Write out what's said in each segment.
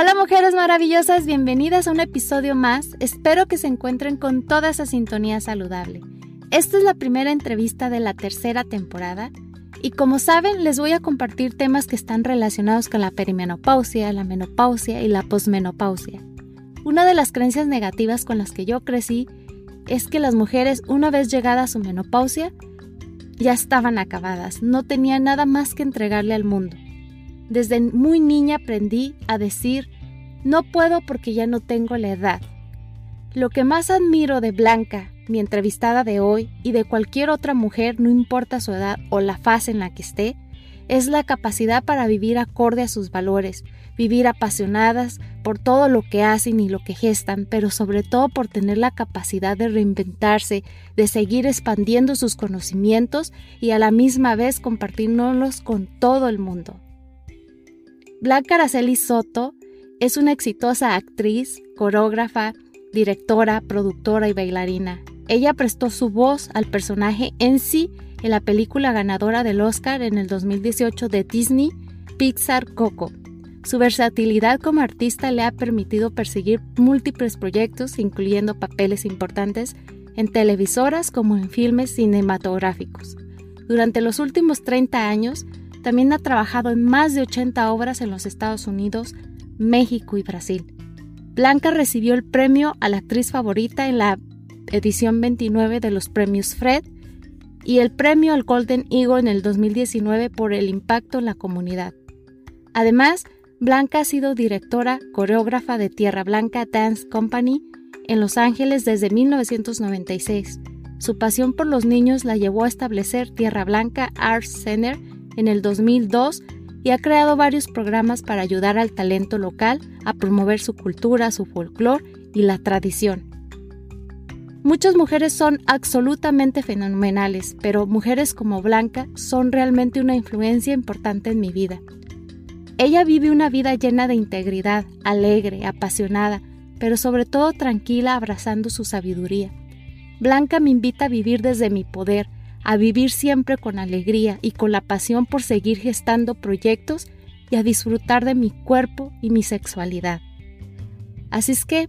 Hola mujeres maravillosas, bienvenidas a un episodio más. Espero que se encuentren con toda esa sintonía saludable. Esta es la primera entrevista de la tercera temporada y como saben les voy a compartir temas que están relacionados con la perimenopausia, la menopausia y la posmenopausia. Una de las creencias negativas con las que yo crecí es que las mujeres una vez llegada a su menopausia ya estaban acabadas, no tenían nada más que entregarle al mundo. Desde muy niña aprendí a decir, no puedo porque ya no tengo la edad. Lo que más admiro de Blanca, mi entrevistada de hoy, y de cualquier otra mujer, no importa su edad o la fase en la que esté, es la capacidad para vivir acorde a sus valores, vivir apasionadas por todo lo que hacen y lo que gestan, pero sobre todo por tener la capacidad de reinventarse, de seguir expandiendo sus conocimientos y a la misma vez compartirlos con todo el mundo. Blanca Araceli Soto es una exitosa actriz, coreógrafa, directora, productora y bailarina. Ella prestó su voz al personaje en sí en la película ganadora del Oscar en el 2018 de Disney, Pixar Coco. Su versatilidad como artista le ha permitido perseguir múltiples proyectos, incluyendo papeles importantes en televisoras como en filmes cinematográficos. Durante los últimos 30 años, también ha trabajado en más de 80 obras en los Estados Unidos, México y Brasil. Blanca recibió el premio a la actriz favorita en la edición 29 de los premios Fred y el premio al Golden Eagle en el 2019 por el impacto en la comunidad. Además, Blanca ha sido directora coreógrafa de Tierra Blanca Dance Company en Los Ángeles desde 1996. Su pasión por los niños la llevó a establecer Tierra Blanca Arts Center en el 2002 y ha creado varios programas para ayudar al talento local a promover su cultura, su folclore y la tradición. Muchas mujeres son absolutamente fenomenales, pero mujeres como Blanca son realmente una influencia importante en mi vida. Ella vive una vida llena de integridad, alegre, apasionada, pero sobre todo tranquila abrazando su sabiduría. Blanca me invita a vivir desde mi poder, a vivir siempre con alegría y con la pasión por seguir gestando proyectos y a disfrutar de mi cuerpo y mi sexualidad. Así es que,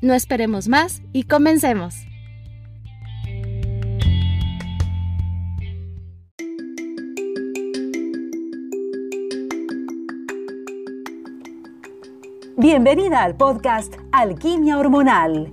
no esperemos más y comencemos. Bienvenida al podcast Alquimia Hormonal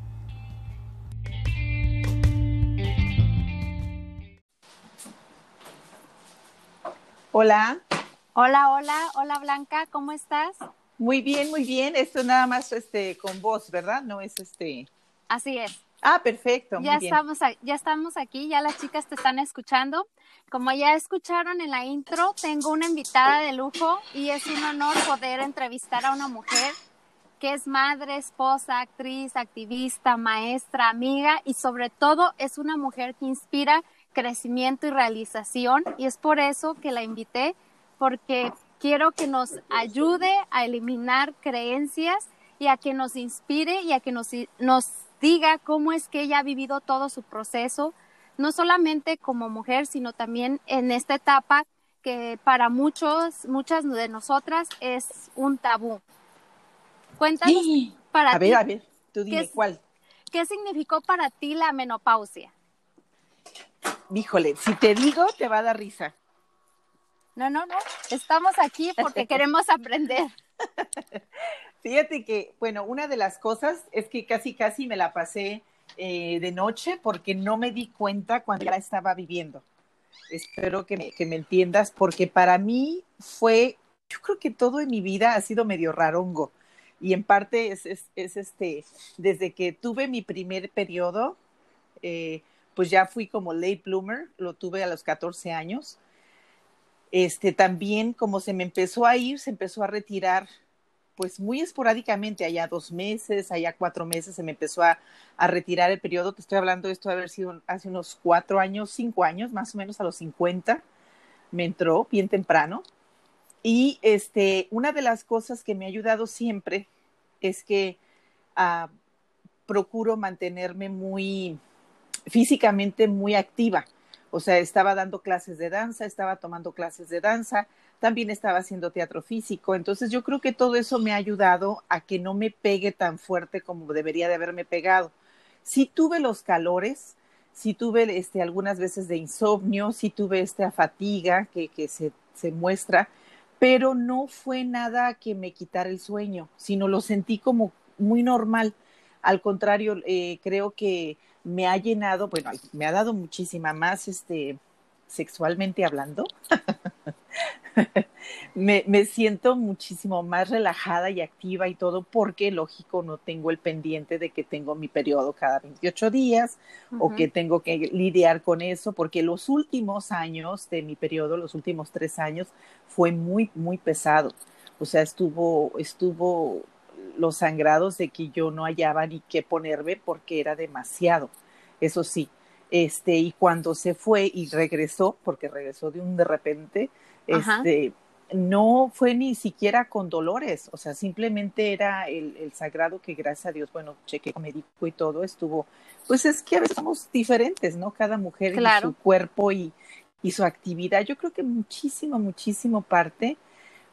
Hola. Hola, hola, hola Blanca, ¿cómo estás? Muy bien, muy bien. Esto nada más este con voz, ¿verdad? No es este. Así es. Ah, perfecto. Ya estamos, ya estamos aquí, ya las chicas te están escuchando. Como ya escucharon en la intro, tengo una invitada de lujo y es un honor poder entrevistar a una mujer que es madre, esposa, actriz, activista, maestra, amiga y sobre todo es una mujer que inspira crecimiento y realización y es por eso que la invité, porque quiero que nos ayude a eliminar creencias y a que nos inspire y a que nos, nos diga cómo es que ella ha vivido todo su proceso, no solamente como mujer, sino también en esta etapa que para muchos, muchas de nosotras es un tabú. Cuéntanos para a ti. Ver, a ver, tú dime cuál. ¿Qué significó para ti la menopausia? Híjole, si te digo, te va a dar risa. No, no, no. Estamos aquí porque queremos aprender. Fíjate que, bueno, una de las cosas es que casi, casi me la pasé eh, de noche porque no me di cuenta cuando la estaba viviendo. Espero que me, que me entiendas, porque para mí fue, yo creo que todo en mi vida ha sido medio rarongo. Y en parte es, es, es este, desde que tuve mi primer periodo, eh, pues ya fui como late bloomer, lo tuve a los 14 años. Este, también como se me empezó a ir, se empezó a retirar pues muy esporádicamente, allá dos meses, allá cuatro meses, se me empezó a, a, retirar el periodo. Te estoy hablando de esto de haber sido hace unos cuatro años, cinco años, más o menos a los 50, me entró bien temprano. Y este, una de las cosas que me ha ayudado siempre es que uh, procuro mantenerme muy físicamente muy activa. O sea, estaba dando clases de danza, estaba tomando clases de danza, también estaba haciendo teatro físico. Entonces yo creo que todo eso me ha ayudado a que no me pegue tan fuerte como debería de haberme pegado. Sí tuve los calores, sí tuve este, algunas veces de insomnio, sí tuve esta fatiga que, que se, muestra, pero no fue nada que me quitara el sueño, sino lo sentí como muy normal. Al contrario, eh, creo que me ha llenado, bueno, me ha dado muchísima más, este, sexualmente hablando. me, me, siento muchísimo más relajada y activa y todo porque, lógico, no tengo el pendiente de que tengo mi periodo cada 28 días uh -huh. o que tengo que lidiar con eso, porque los últimos años de mi periodo, los últimos tres años, fue muy, muy pesado. O sea, estuvo, estuvo los sangrados de que yo no hallaba ni qué ponerme porque era demasiado. Eso sí, este, y cuando se fue y regresó, porque regresó de un de repente, Ajá. este, no fue ni siquiera con dolores, o sea, simplemente era el, el, sagrado que gracias a Dios, bueno, cheque médico y todo estuvo, pues es que a veces somos diferentes, ¿no? Cada mujer claro. y su cuerpo y, y su actividad. Yo creo que muchísimo, muchísimo parte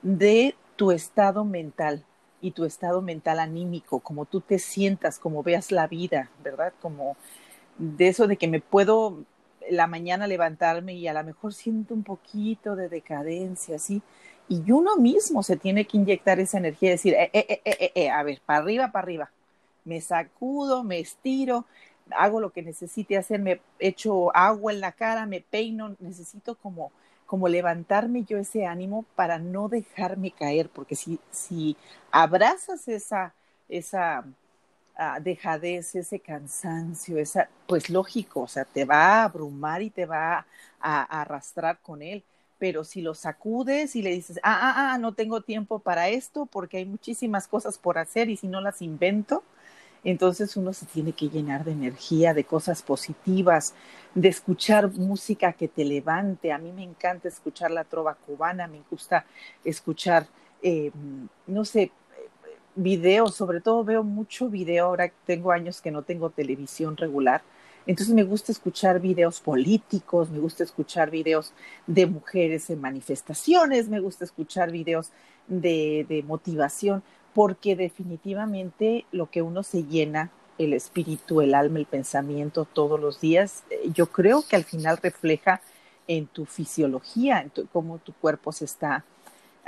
de tu estado mental y tu estado mental anímico, como tú te sientas, como veas la vida, ¿verdad? Como de eso de que me puedo la mañana levantarme y a lo mejor siento un poquito de decadencia, así, y uno mismo se tiene que inyectar esa energía, decir, eh, eh, eh, eh, a ver, para arriba, para arriba, me sacudo, me estiro, hago lo que necesite hacer, me echo agua en la cara, me peino, necesito como, como levantarme yo ese ánimo para no dejarme caer, porque si, si abrazas esa, esa uh, dejadez, ese cansancio, esa, pues lógico, o sea, te va a abrumar y te va a, a arrastrar con él. Pero si lo sacudes y le dices, ah, ah, ah, no tengo tiempo para esto porque hay muchísimas cosas por hacer y si no las invento, entonces uno se tiene que llenar de energía, de cosas positivas, de escuchar música que te levante. A mí me encanta escuchar la trova cubana, me gusta escuchar, eh, no sé, videos, sobre todo veo mucho video, ahora tengo años que no tengo televisión regular, entonces me gusta escuchar videos políticos, me gusta escuchar videos de mujeres en manifestaciones, me gusta escuchar videos de, de motivación, porque definitivamente lo que uno se llena, el espíritu, el alma, el pensamiento todos los días, yo creo que al final refleja en tu fisiología, en tu, cómo tu cuerpo se está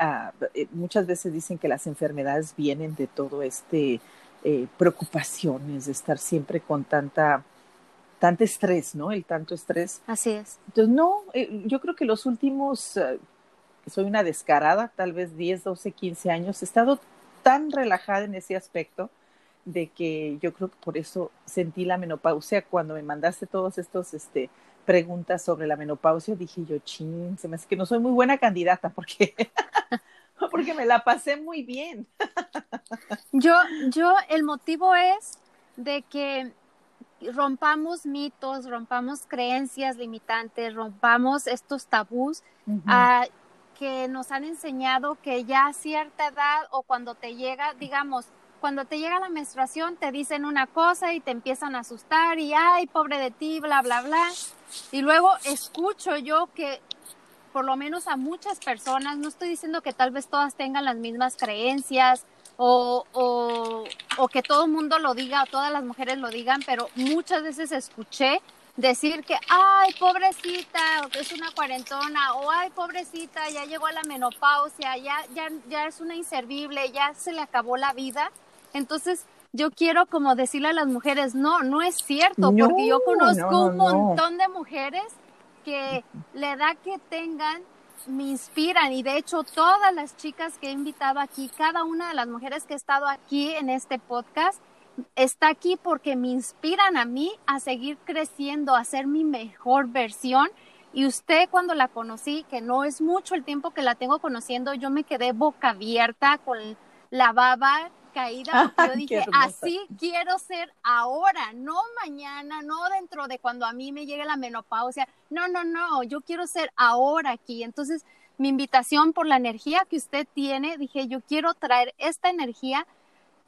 uh, muchas veces dicen que las enfermedades vienen de todo este eh, preocupaciones, de estar siempre con tanta tanto estrés, ¿no? El tanto estrés. Así es. Entonces, no, eh, yo creo que los últimos, uh, soy una descarada, tal vez 10, 12, 15 años, he estado tan relajada en ese aspecto de que yo creo que por eso sentí la menopausia cuando me mandaste todos estos este, preguntas sobre la menopausia, dije yo, chin, se me hace que no soy muy buena candidata porque, porque me la pasé muy bien. yo, yo, el motivo es de que rompamos mitos, rompamos creencias limitantes, rompamos estos tabús uh -huh. uh, que nos han enseñado que ya a cierta edad o cuando te llega, digamos, cuando te llega la menstruación te dicen una cosa y te empiezan a asustar y ay, pobre de ti, bla, bla, bla. Y luego escucho yo que por lo menos a muchas personas, no estoy diciendo que tal vez todas tengan las mismas creencias o, o, o que todo el mundo lo diga o todas las mujeres lo digan, pero muchas veces escuché decir que, ay, pobrecita, es una cuarentona, o ay, pobrecita, ya llegó a la menopausia, ya, ya, ya es una inservible, ya se le acabó la vida. Entonces, yo quiero como decirle a las mujeres, no, no es cierto, no, porque yo conozco no, no, un montón de mujeres que la edad que tengan me inspiran y de hecho todas las chicas que he invitado aquí, cada una de las mujeres que he estado aquí en este podcast, está aquí porque me inspiran a mí a seguir creciendo, a ser mi mejor versión. Y usted cuando la conocí, que no es mucho el tiempo que la tengo conociendo, yo me quedé boca abierta con la baba caída porque yo dije, así quiero ser ahora, no mañana, no dentro de cuando a mí me llegue la menopausia. No, no, no, yo quiero ser ahora aquí. Entonces, mi invitación por la energía que usted tiene, dije, yo quiero traer esta energía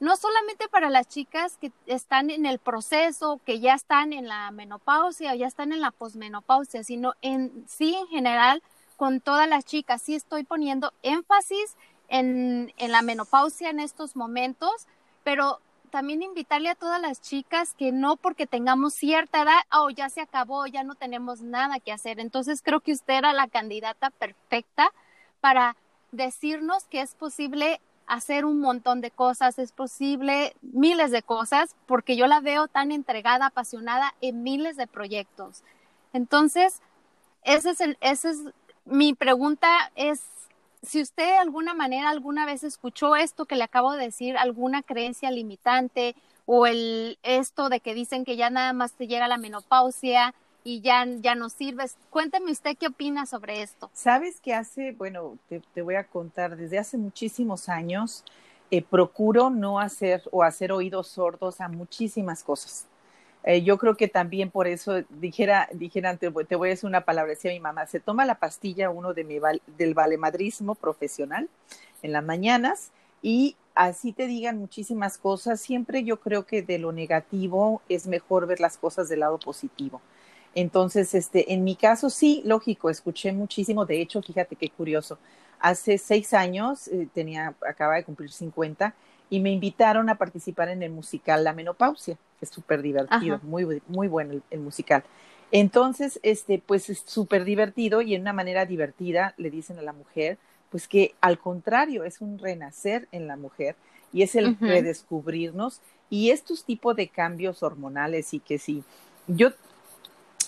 no solamente para las chicas que están en el proceso, que ya están en la menopausia o ya están en la posmenopausia, sino en sí en general con todas las chicas. Sí estoy poniendo énfasis en, la menopausia en estos momentos, pero también invitarle a todas las chicas que no porque tengamos cierta edad, oh, ya se acabó, ya no tenemos nada que hacer. Entonces creo que usted era la candidata perfecta para decirnos que es posible hacer un montón de cosas, es posible miles de cosas, porque yo la veo tan entregada, apasionada en miles de proyectos. Entonces, ese es el, ese es mi pregunta es si usted de alguna manera alguna vez escuchó esto que le acabo de decir, alguna creencia limitante o el esto de que dicen que ya nada más te llega la menopausia y ya, ya no sirves. Cuénteme usted qué opina sobre esto. Sabes que hace, bueno, te, voy a contar, desde hace muchísimos años eh, procuro no hacer o hacer oídos sordos a muchísimas cosas. Eh, yo creo que también por eso dijera, dijera te, voy a decir una palabra, decía mi mamá, se toma la pastilla uno de mi del valemadrismo profesional en las mañanas y así te digan muchísimas cosas, siempre yo creo que de lo negativo es mejor ver las cosas del lado positivo. Entonces, este, en mi caso, sí, lógico, escuché muchísimo. De hecho, fíjate qué curioso. Hace seis años, eh, tenía, acaba de cumplir 50, y me invitaron a participar en el musical La Menopausia, que es súper divertido, muy, muy bueno el, musical. Entonces, este, pues es súper divertido y en una manera divertida le dicen a la mujer, pues que al contrario, es un renacer en la mujer y es el redescubrirnos y estos tipos de cambios hormonales y que si yo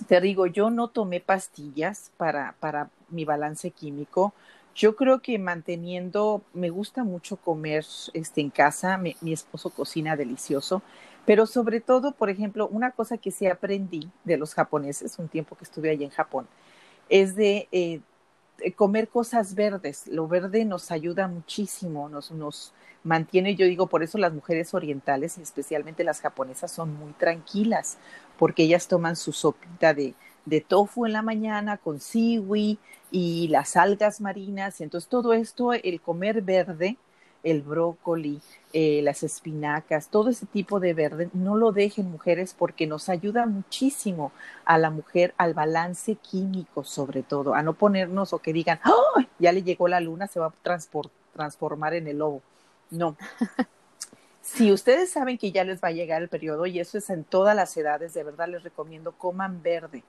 te digo, yo no tomé pastillas para, para mi balance químico. Yo creo que manteniendo, me gusta mucho comer este, en casa, mi, esposo cocina delicioso, pero sobre todo, por ejemplo, una cosa que sí aprendí de los japoneses, un tiempo que estuve allí en Japón, es de eh, comer cosas verdes. Lo verde nos ayuda muchísimo, nos, nos mantiene, yo digo, por eso las mujeres orientales, y especialmente las japonesas, son muy tranquilas, porque ellas toman su sopita de, de tofu en la mañana con siwi y las algas marinas. Entonces, todo esto, el comer verde, el brócoli, eh, las espinacas, todo ese tipo de verde, no lo dejen mujeres porque nos ayuda muchísimo a la mujer al balance químico sobre todo, a no ponernos o que digan, ¡Oh! ya le llegó la luna, se va a transformar en el lobo. No. si ustedes saben que ya les va a llegar el periodo, y eso es en todas las edades, de verdad les recomiendo coman verde.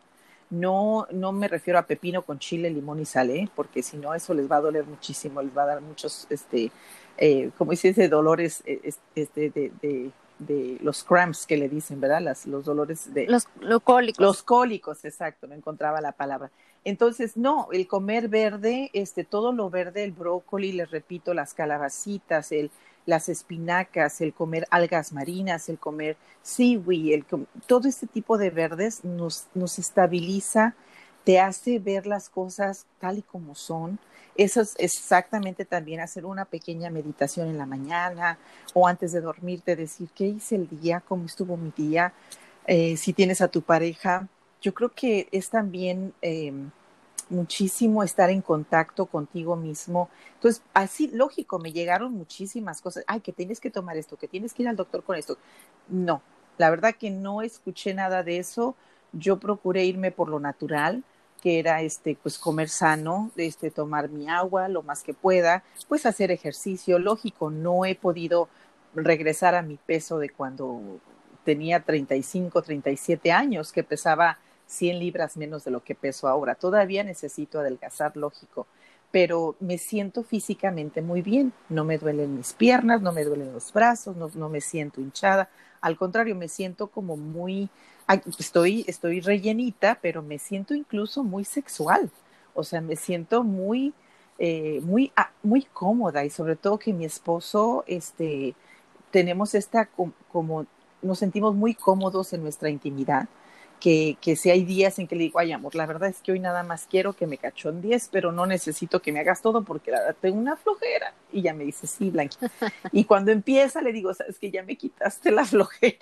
No, no me refiero a pepino con chile, limón y sal, ¿eh? porque si no, eso les va a doler muchísimo, les va a dar muchos, este, eh, como dice, ese dolores eh, este, de, de, de, los cramps que le dicen, ¿verdad? Las, los dolores de... Los, los cólicos. Los cólicos, exacto, no encontraba la palabra. Entonces, no, el comer verde, este, todo lo verde, el brócoli, les repito, las calabacitas, el, las espinacas, el comer algas marinas, el comer seaweed, el, todo este tipo de verdes nos, nos estabiliza, te hace ver las cosas tal y como son. Eso es exactamente también hacer una pequeña meditación en la mañana o antes de dormirte, decir qué hice el día, cómo estuvo mi día. Eh, si tienes a tu pareja, yo creo que es también eh, muchísimo estar en contacto contigo mismo. Entonces, así, lógico, me llegaron muchísimas cosas. Ay, que tienes que tomar esto, que tienes que ir al doctor con esto. No, la verdad que no escuché nada de eso. Yo procuré irme por lo natural, que era este, pues comer sano, este, tomar mi agua lo más que pueda, pues hacer ejercicio. Lógico, no he podido regresar a mi peso de cuando tenía 35, 37 años, que pesaba 100 libras menos de lo que peso ahora. Todavía necesito adelgazar, lógico, pero me siento físicamente muy bien. No me duelen mis piernas, no me duelen los brazos, no, me siento hinchada. Al contrario, me siento como muy, estoy, estoy rellenita, pero me siento incluso muy sexual. O sea, me siento muy, eh, muy, ah, muy cómoda y sobre todo que mi esposo, este, tenemos esta como, nos sentimos muy cómodos en nuestra intimidad que, que si hay días en que le digo, ay amor, la verdad es que hoy nada más quiero que me cachón 10, pero no necesito que me hagas todo porque la verdad tengo una flojera. Y ya me dice, sí, Blanqui. Y cuando empieza le digo, sabes que ya me quitaste la flojera.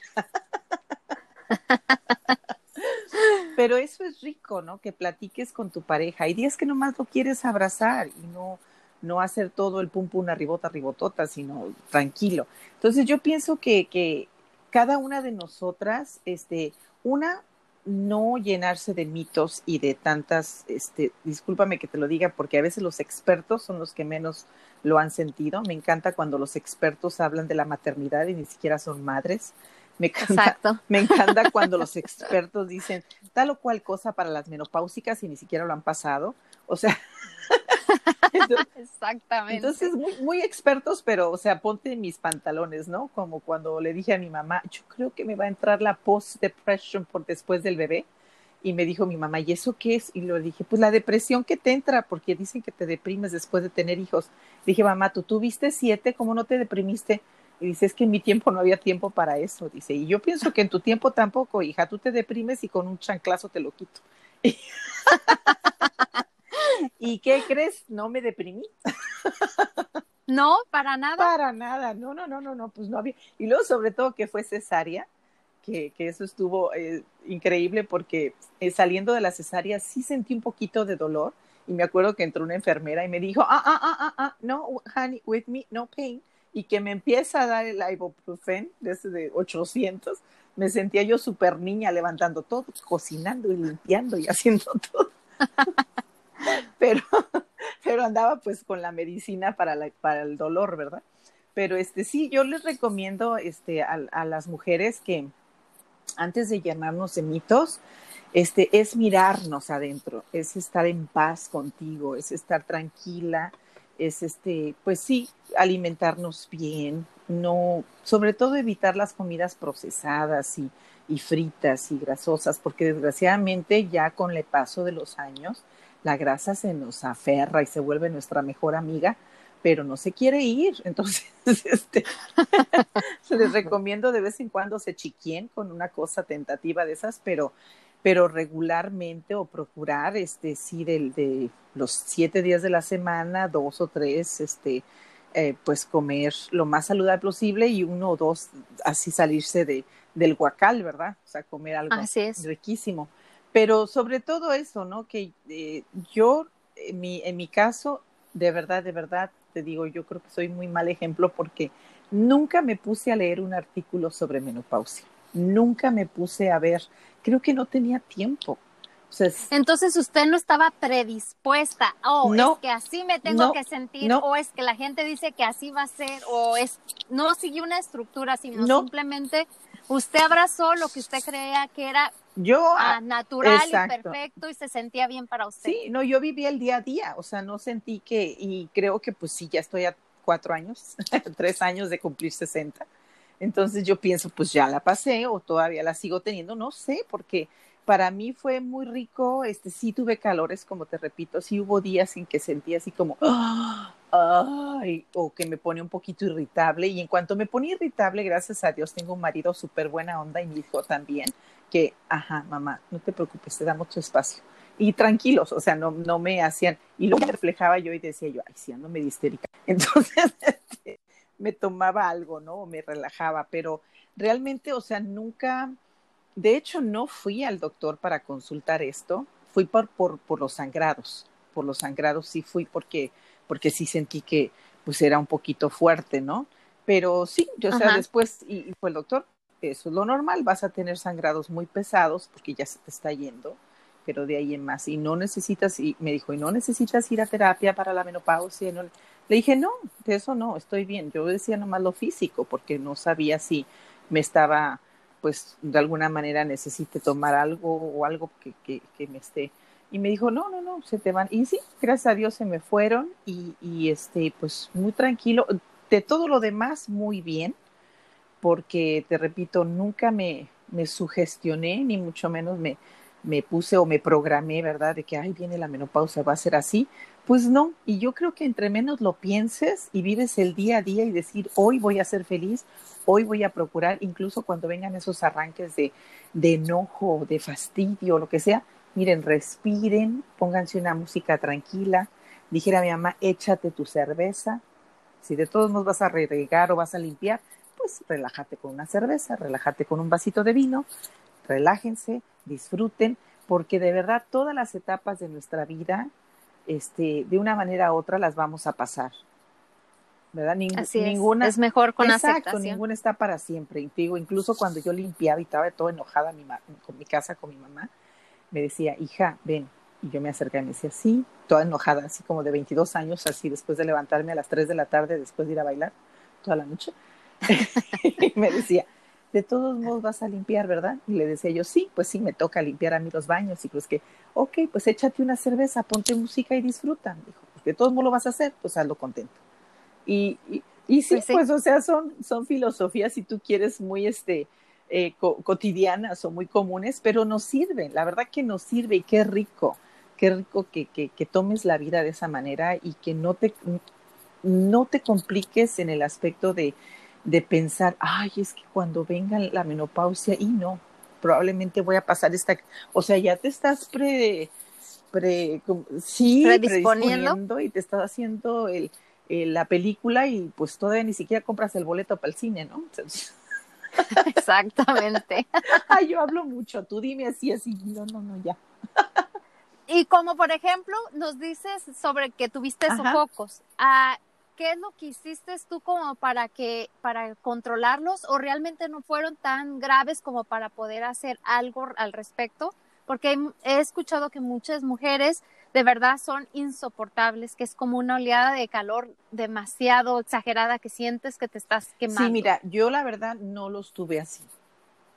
Pero eso es rico, ¿no? Que platiques con tu pareja. Hay días que nomás lo quieres abrazar y no, no hacer todo el pum pum arribota, ribotota, sino tranquilo. Entonces yo pienso que, que cada una de nosotras, este, una, no llenarse de mitos y de tantas, este, discúlpame que te lo diga, porque a veces los expertos son los que menos lo han sentido. Me encanta cuando los expertos hablan de la maternidad y ni siquiera son madres. Me encanta, me encanta cuando los expertos dicen tal o cual cosa para las menopáusicas y ni siquiera lo han pasado. O sea, Exactamente. Entonces, muy, muy expertos, pero, o sea, ponte mis pantalones, ¿no? Como cuando le dije a mi mamá, yo creo que me va a entrar la post-depression por después del bebé. Y me dijo mi mamá, ¿y eso qué es? Y le dije, pues la depresión que te entra, porque dicen que te deprimes después de tener hijos. dije, mamá, tú tuviste siete, ¿cómo no te deprimiste? Y dice, es que en mi tiempo no había tiempo para eso. Dice, y yo pienso que en tu tiempo tampoco, hija, tú te deprimes y con un chanclazo te lo quito. ¿Y qué crees? No me deprimí. No, para nada. Para nada, no, no, no, no, no, pues no había. Y luego sobre todo que fue cesárea, que, que eso estuvo eh, increíble porque eh, saliendo de la cesárea sí sentí un poquito de dolor y me acuerdo que entró una enfermera y me dijo, ah, ah, ah, ah, ah, no, honey, with me, no pain, y que me empieza a dar el ibuprofen de ese de 800, me sentía yo súper niña levantando todo, cocinando y limpiando y haciendo todo. pero, pero andaba pues con la medicina para, la, para el dolor, ¿verdad? Pero este sí, yo les recomiendo este, a, las mujeres que antes de llenarnos de mitos, este, es mirarnos adentro, es estar en paz contigo, es estar tranquila, es este, pues sí, alimentarnos bien, no, sobre todo evitar las comidas procesadas y, y fritas y grasosas, porque desgraciadamente ya con el paso de los años, la grasa se nos aferra y se vuelve nuestra mejor amiga, pero no se quiere ir. Entonces, este, les recomiendo de vez en cuando se chiquien con una cosa tentativa de esas, pero, pero regularmente o procurar, este, sí, del, de los siete días de la semana, dos o tres, este, eh, pues comer lo más saludable posible y uno o dos así salirse de, del guacal, ¿verdad? O sea, comer algo riquísimo. Pero sobre todo eso, ¿no? Que eh, yo, en mi, en mi caso, de verdad, de verdad, te digo, yo creo que soy muy mal ejemplo porque nunca me puse a leer un artículo sobre menopausia. Nunca me puse a ver, creo que no tenía tiempo. Entonces usted no estaba predispuesta, oh, es que así me tengo que sentir, o es que la gente dice que así va a ser, o es, no siguió una estructura, sino simplemente usted abrazó lo que usted creía que era yo ah, natural y perfecto y se sentía bien para usted. Sí, no, yo viví el día a día, o sea, no sentí que, y creo que pues sí, ya estoy a cuatro años, tres años de cumplir 60. Entonces yo pienso, pues ya la pasé o todavía la sigo teniendo, no sé, porque para mí fue muy rico, este sí tuve calores, como te repito, sí hubo días en que sentía así como, ay, o que me pone un poquito irritable, y en cuanto me pone irritable, gracias a Dios, tengo un marido súper buena onda y mi hijo también, que, ajá, mamá, no te preocupes, te damos tu espacio. Y tranquilos, o sea, no, no me hacían, y lo reflejaba yo y decía yo, ay, sí, ando medio histérica. Entonces, este, me tomaba algo, ¿no? Me relajaba, pero realmente, o sea, nunca, de hecho, no fui al doctor para consultar esto, fui por, por, por los sangrados, por los sangrados sí fui porque, porque sí sentí que pues era un poquito fuerte, ¿no? Pero sí, yo, o sea, después, y, y fue el doctor, eso es lo normal, vas a tener sangrados muy pesados porque ya se te está yendo, pero de ahí en más, y no necesitas, y me dijo, y no necesitas ir a terapia para la menopausia, no, le dije, no, de eso no, estoy bien, yo decía nomás lo físico, porque no sabía si me estaba, pues, de alguna manera necesite tomar algo o algo que, que, que me esté, y me dijo, no, no, no, se te van, y sí, gracias a Dios se me fueron, y, y este, pues, muy tranquilo, de todo lo demás, muy bien, porque, te repito, nunca me, me sugestioné, ni mucho menos me, me puse o me programé, ¿verdad? De que, ay, viene la menopausia, va a ser así, Pues no, y yo creo que entre menos lo pienses y vives el día a día y decir, hoy voy a ser feliz, hoy voy a procurar, incluso cuando vengan esos arranques de, de enojo, de fastidio, lo que sea, miren, respiren, pónganse una música tranquila. Dijera mi mamá, échate tu cerveza. Si de todos modos vas a regar o vas a limpiar, pues relájate con una cerveza, relájate con un vasito de vino, relájense, disfruten, porque de verdad todas las etapas de nuestra vida este, de una manera u otra las vamos a pasar. ¿Verdad? Así es. ninguna es mejor con exacto, ninguna está para siempre. Y digo, incluso cuando yo limpiaba y estaba todo enojada mi con mi casa con mi mamá, me decía, "Hija, ven." Y yo me acercaba y me decía, "Sí." Toda enojada, así como de 22 años, así después de levantarme a las 3 de la tarde después de ir a bailar toda la noche. y me decía, de todos modos vas a limpiar, ¿verdad? Y le decía yo, sí, pues sí, me toca limpiar a mí los baños. Y pues que, ok, pues échate una cerveza, ponte música y disfruta. Dijo, pues de todos modos lo vas a hacer, pues hazlo contento. Y, y, sí, pues, pues, o sea, son, son filosofías, si tú quieres, muy este, eh, cotidianas o muy comunes, pero nos sirven, la verdad que nos sirve y qué rico, qué rico que, que, que tomes la vida de esa manera y que no te, no te compliques en el aspecto de de pensar, ay, es que cuando venga la menopausia, y no, probablemente voy a pasar esta, o sea, ya te estás pre, pre sí, predisponiendo y te estás haciendo el, la película y pues todavía ni siquiera compras el boleto para el cine, ¿no? Exactamente. Ay, yo hablo mucho, tú dime así, así, no, no, no, ya. Y como por ejemplo nos dices sobre que tuviste sofocos, ah, ¿qué es lo que hiciste tú como para que para controlarlos o realmente no fueron tan graves como para poder hacer algo al respecto? Porque he escuchado que muchas mujeres de verdad son insoportables, que es como una oleada de calor demasiado exagerada que sientes que te estás quemando. Sí, mira, yo la verdad no los tuve así.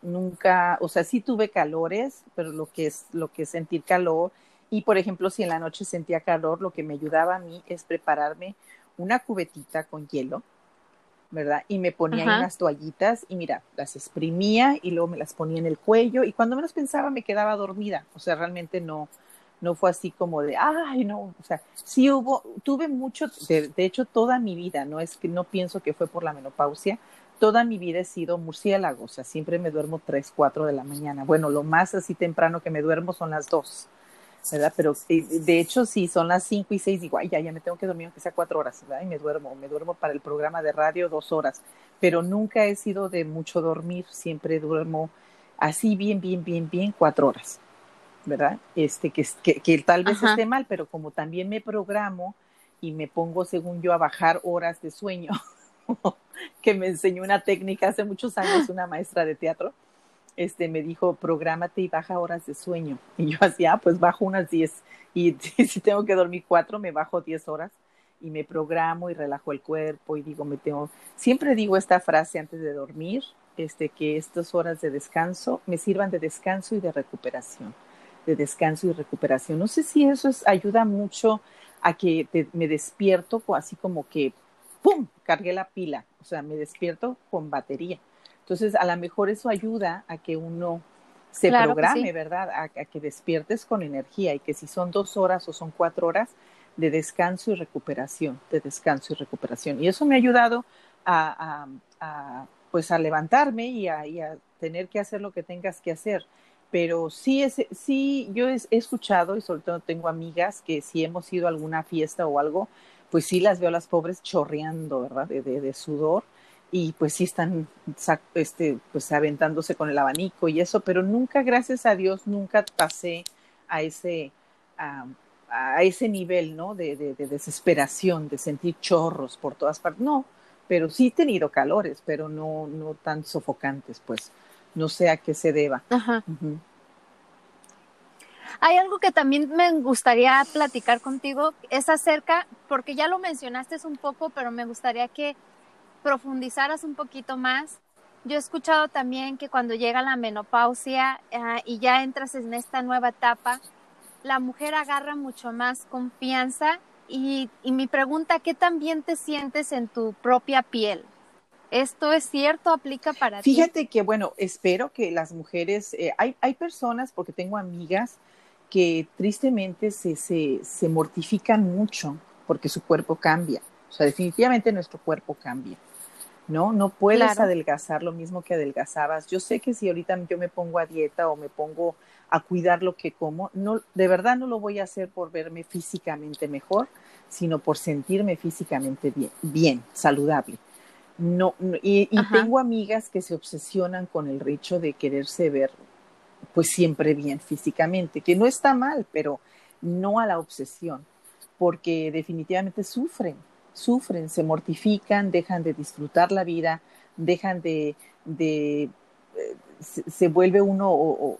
Nunca, o sea, sí tuve calores, pero lo que es lo que es sentir calor y por ejemplo, si en la noche sentía calor, lo que me ayudaba a mí es prepararme una cubetita con hielo, ¿verdad? Y me ponía ahí unas toallitas y mira, las exprimía y luego me las ponía en el cuello y cuando menos pensaba me quedaba dormida. O sea, realmente no, no fue así como de, ay, no, o sea, sí hubo, tuve mucho, de, hecho toda mi vida, no es que no pienso que fue por la menopausia, toda mi vida he sido murciélago, o sea, siempre me duermo tres, cuatro de la mañana. Bueno, lo más así temprano que me duermo son las dos. ¿verdad? Pero eh, de hecho, si son las cinco y seis, digo, ay, ya, ya me tengo que dormir aunque sea cuatro horas, ¿verdad? Y me duermo, me duermo para el programa de radio dos horas, pero nunca he sido de mucho dormir, siempre duermo así bien, bien, bien, bien, cuatro horas, ¿verdad? Este, que, que, que tal vez esté mal, pero como también me programo y me pongo, según yo, a bajar horas de sueño, que me enseñó una técnica hace muchos años una maestra de teatro, este, me dijo, prográmate y baja horas de sueño. Y yo hacía, ah, pues bajo unas 10. Y si tengo que dormir cuatro, me bajo 10 horas y me programo y relajo el cuerpo y digo, me tengo, siempre digo esta frase antes de dormir, este, que estas horas de descanso me sirvan de descanso y de recuperación, de descanso y recuperación. No sé si eso es, ayuda mucho a que me despierto así como que, ¡pum!, cargué la pila, o sea, me despierto con batería. Entonces, a lo mejor eso ayuda a que uno se programe, ¿verdad? A, que despiertes con energía y que si son dos horas o son cuatro horas de descanso y recuperación, de descanso y recuperación. Y eso me ha ayudado a, pues a levantarme y a, tener que hacer lo que tengas que hacer. Pero sí, es, sí yo he, escuchado y sobre todo tengo amigas que si hemos ido a alguna fiesta o algo, pues sí las veo a las pobres chorreando, ¿verdad? de sudor y pues sí están este, pues aventándose con el abanico y eso, pero nunca, gracias a Dios, nunca pasé a ese, a, ese nivel, ¿no? De, de, desesperación, de sentir chorros por todas partes. No, pero sí he tenido calores, pero no, no tan sofocantes, pues no sé a qué se deba. Ajá. Hay algo que también me gustaría platicar contigo, es acerca, porque ya lo mencionaste un poco, pero me gustaría que profundizaras un poquito más. Yo he escuchado también que cuando llega la menopausia ah, y ya entras en esta nueva etapa, la mujer agarra mucho más confianza y, mi pregunta, ¿qué también te sientes en tu propia piel? ¿Esto es cierto? ¿Aplica para ti? Fíjate que, bueno, espero que las mujeres, eh, hay, hay personas, porque tengo amigas que tristemente se, se, se mortifican mucho porque su cuerpo cambia. O sea, definitivamente nuestro cuerpo cambia. ¿no? No puedes adelgazar lo mismo que adelgazabas. Yo sé que si ahorita yo me pongo a dieta o me pongo a cuidar lo que como, no, de verdad no lo voy a hacer por verme físicamente mejor, sino por sentirme físicamente bien, bien saludable. No, y, tengo amigas que se obsesionan con el hecho de quererse ver pues siempre bien físicamente, que no está mal, pero no a la obsesión, porque definitivamente sufren, sufren, se mortifican, dejan de disfrutar la vida, dejan de, de eh, se, vuelve uno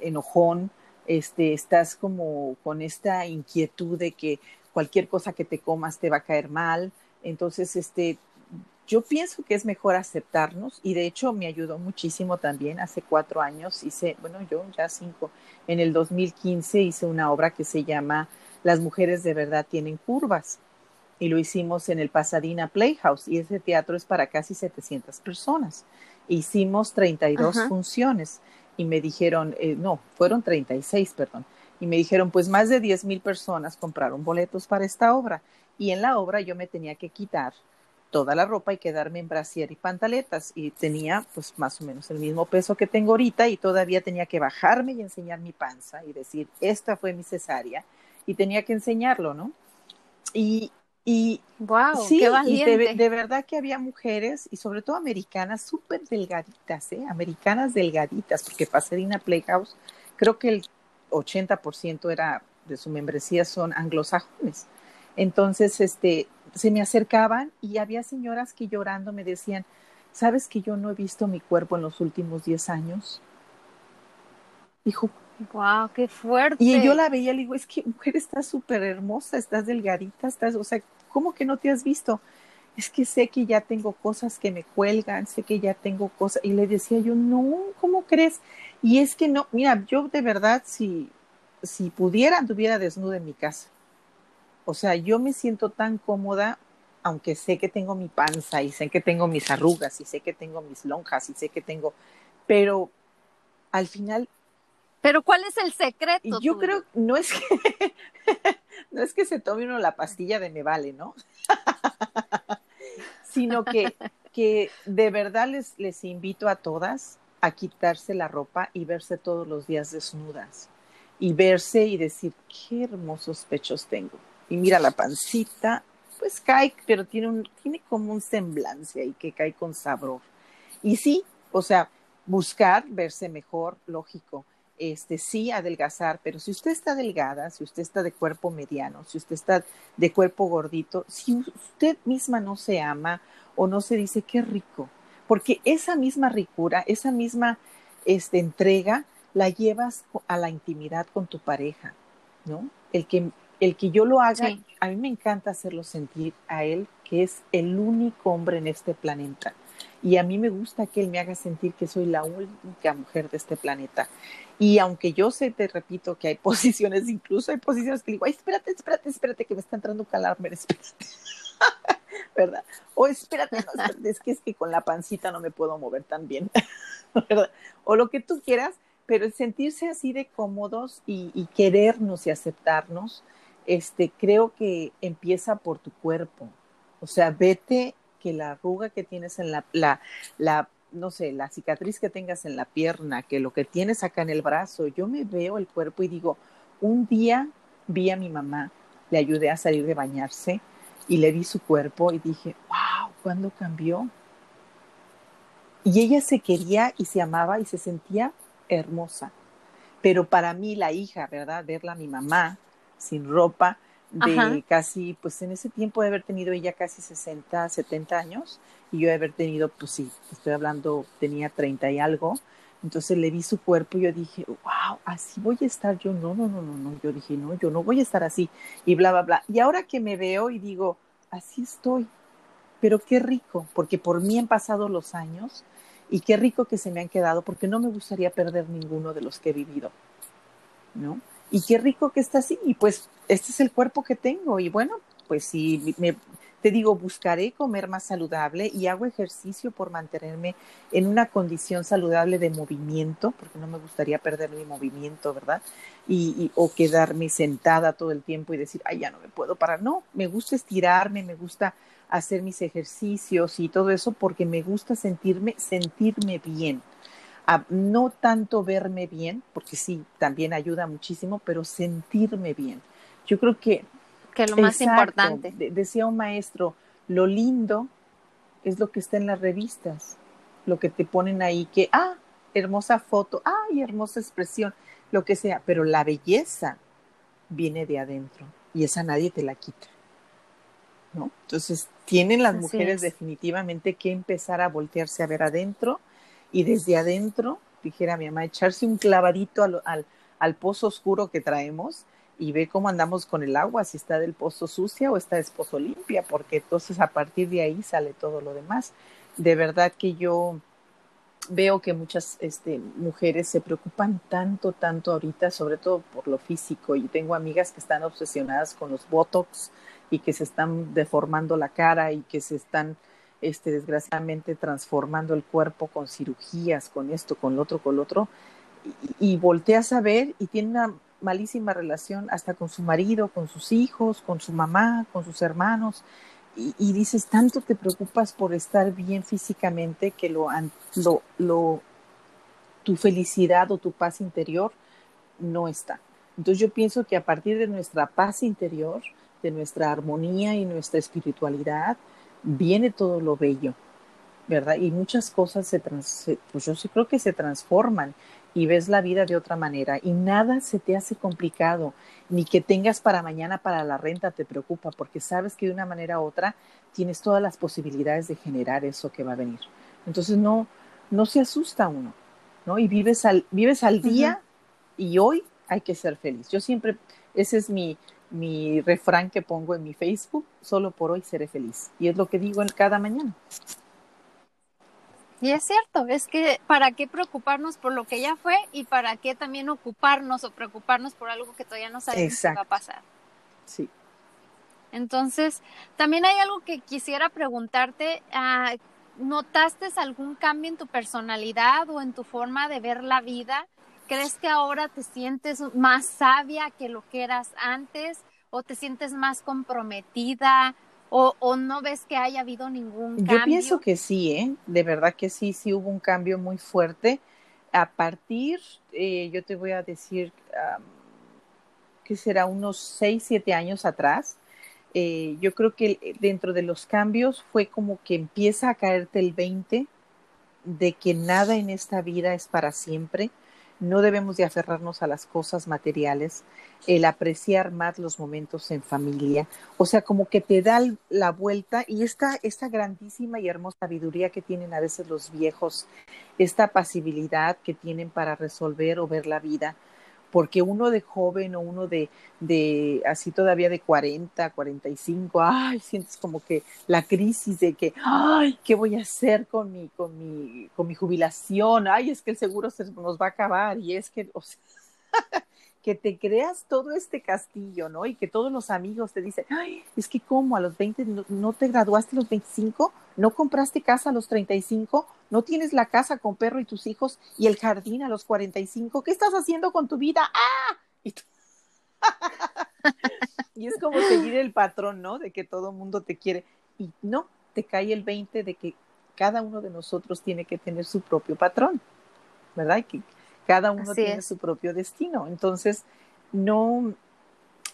enojón, este, estás como con esta inquietud de que cualquier cosa que te comas te va a caer mal, entonces este, yo pienso que es mejor aceptarnos y de hecho me ayudó muchísimo también. Hace cuatro años hice, bueno, yo ya cinco, en el 2015 hice una obra que se llama Las mujeres de verdad tienen curvas y lo hicimos en el Pasadena Playhouse y ese teatro es para casi 700 personas. Hicimos 32 funciones y me dijeron, eh, no, fueron 36, perdón, y me dijeron, pues más de 10 mil personas compraron boletos para esta obra y en la obra yo me tenía que quitar toda la ropa y quedarme en brasier y pantaletas y tenía pues más o menos el mismo peso que tengo ahorita y todavía tenía que bajarme y enseñar mi panza y decir, esta fue mi cesárea y tenía que enseñarlo, ¿no? Y, y wow, sí, y de, verdad que había mujeres, y sobre todo americanas, súper delgaditas, ¿eh? Americanas delgaditas, porque Pasadena Playhouse, creo que el 80% era de su membresía son anglosajones. Entonces, este, se me acercaban y había señoras que llorando me decían, ¿sabes que yo no he visto mi cuerpo en los últimos 10 años? Dijo, Wow, qué fuerte. Y yo la veía y le digo, es que mujer, estás súper hermosa, estás delgadita, estás, o sea, ¿cómo que no te has visto? Es que sé que ya tengo cosas que me cuelgan, sé que ya tengo cosas. Y le decía yo, no, ¿cómo crees? Y es que no, mira, yo de verdad, si, si pudiera, anduviera desnuda en mi casa. O sea, yo me siento tan cómoda, aunque sé que tengo mi panza y sé que tengo mis arrugas y sé que tengo mis lonjas y sé que tengo, pero al final pero ¿cuál es el secreto? Yo creo, no es que, no es que se tome uno la pastilla de me vale, ¿no? Sino que, que de verdad les, les invito a todas a quitarse la ropa y verse todos los días desnudas. Y verse y decir, qué hermosos pechos tengo. Y mira la pancita, pues cae, pero tiene, un, tiene como un semblante ahí que cae con sabor. Y sí, o sea, buscar verse mejor, lógico, este, sí adelgazar, pero si usted está delgada, si usted está de cuerpo mediano, si usted está de cuerpo gordito, si usted misma no se ama o no se dice qué rico, porque esa misma ricura, esa misma este, entrega, la llevas a la intimidad con tu pareja, ¿no? El que, el que yo lo haga, a mí me encanta hacerlo sentir a él que es el único hombre en este planeta. Y a mí me gusta que él me haga sentir que soy la única mujer de este planeta. Y aunque yo sé, te repito, que hay posiciones, incluso hay posiciones que digo, ay, espérate, espérate, espérate, que me está entrando un calambre, espérate. ¿Verdad? O espérate, es que es que con la pancita no me puedo mover tan bien, ¿verdad? O lo que tú quieras, pero el sentirse así de cómodos y, y, querernos y aceptarnos, este, creo que empieza por tu cuerpo. O sea, vete que la arruga que tienes en la, la, no sé, la cicatriz que tengas en la pierna, que lo que tienes acá en el brazo, yo me veo el cuerpo y digo, un día vi a mi mamá, le ayudé a salir de bañarse y le vi su cuerpo y dije, wow, ¿cuándo cambió? Y ella se quería y se amaba y se sentía hermosa. Pero para mí, la hija, ¿verdad? Verla a mi mamá sin ropa, de casi, pues en ese tiempo de haber tenido ella casi 60, 70 años y yo de haber tenido, pues sí, estoy hablando, tenía 30 y algo. Entonces le vi su cuerpo y yo dije, wow, así voy a estar yo. No, no, no, no, no. Yo dije, no, yo no voy a estar así. Y bla, bla, bla. Y ahora que me veo y digo, así estoy. Pero qué rico, porque por mí han pasado los años y qué rico que se me han quedado, porque no me gustaría perder ninguno de los que he vivido. ¿No? Y qué rico que está así. Y pues este es el cuerpo que tengo. Y bueno, pues si me, te digo, buscaré comer más saludable y hago ejercicio por mantenerme en una condición saludable de movimiento, porque no me gustaría perder mi movimiento, ¿verdad? Y, o quedarme sentada todo el tiempo y decir, ay, ya no me puedo parar. No, me gusta estirarme, me gusta hacer mis ejercicios y todo eso porque me gusta sentirme, sentirme bien. No tanto verme bien, porque sí, también ayuda muchísimo, pero sentirme bien. Yo creo que que lo más importante. decía un maestro, lo lindo es lo que está en las revistas, lo que te ponen ahí, que, ah, hermosa foto, ay, hermosa expresión, lo que sea, pero la belleza viene de adentro y esa nadie te la quita. ¿no? Entonces, tienen las mujeres definitivamente que empezar a voltearse a ver adentro y desde adentro, dijera mi mamá, echarse un clavadito al, al, pozo oscuro que traemos y ve cómo andamos con el agua, si está del pozo sucia o está del pozo limpia, porque entonces a partir de ahí sale todo lo demás. De verdad que yo veo que muchas este, mujeres se preocupan tanto, tanto ahorita, sobre todo por lo físico, y tengo amigas que están obsesionadas con los botox y que se están deformando la cara y que se están este, desgraciadamente transformando el cuerpo con cirugías, con esto, con lo otro, con lo otro, y, y volteas a ver y tiene una malísima relación hasta con su marido, con sus hijos, con su mamá, con sus hermanos. Y, dices, tanto te preocupas por estar bien físicamente que lo, tu felicidad o tu paz interior no está. Entonces yo pienso que a partir de nuestra paz interior, de nuestra armonía y nuestra espiritualidad, viene todo lo bello, ¿verdad? Y muchas cosas se, pues yo sí creo que se transforman y ves la vida de otra manera y nada se te hace complicado, ni que tengas para mañana para la renta te preocupa, porque sabes que de una manera u otra tienes todas las posibilidades de generar eso que va a venir. Entonces no, no se asusta uno, ¿no? Y vives al, vives al día y hoy hay que ser feliz. Yo siempre, ese es mi, mi refrán que pongo en mi Facebook, solo por hoy seré feliz. Y es lo que digo en cada mañana. Y es cierto, es que para qué preocuparnos por lo que ya fue y para qué también ocuparnos o preocuparnos por algo que todavía no sabemos qué va a pasar. Sí. Entonces, también hay algo que quisiera preguntarte. Ah, ¿Notaste algún cambio en tu personalidad o en tu forma de ver la vida? ¿Crees que ahora te sientes más sabia que lo que eras antes? ¿O te sientes más comprometida? o, no ves que haya habido ningún cambio? Yo pienso que sí, ¿eh? De verdad que sí, sí hubo un cambio muy fuerte. A partir, eh, yo te voy a decir, que será unos seis, siete años atrás, eh, yo creo que dentro de los cambios fue como que empieza a caerte el 20 de que nada en esta vida es para siempre, no debemos de aferrarnos a las cosas materiales, el apreciar más los momentos en familia, o sea, como que te da la vuelta y esta, esta grandísima y hermosa sabiduría que tienen a veces los viejos, esta pasibilidad que tienen para resolver o ver la vida, porque uno de joven o uno de, de así todavía de 40, 45, ay, sientes como que la crisis de que, ay, ¿qué voy a hacer con mi, con mi, con mi jubilación? Ay, es que el seguro se nos va a acabar y es que, o sea, que te creas todo este castillo, ¿no? Y que todos los amigos te dicen, ay, es que como a los 20 no, te graduaste a los 25, no compraste casa a los 35, no tienes la casa con perro y tus hijos y el jardín a los 45, ¿qué estás haciendo con tu vida? ¡Ah! Y, y es como seguir el patrón, ¿no? De que todo mundo te quiere. Y no, te cae el 20 de que cada uno de nosotros tiene que tener su propio patrón, ¿verdad? Que, cada uno tiene su propio destino. Entonces, no,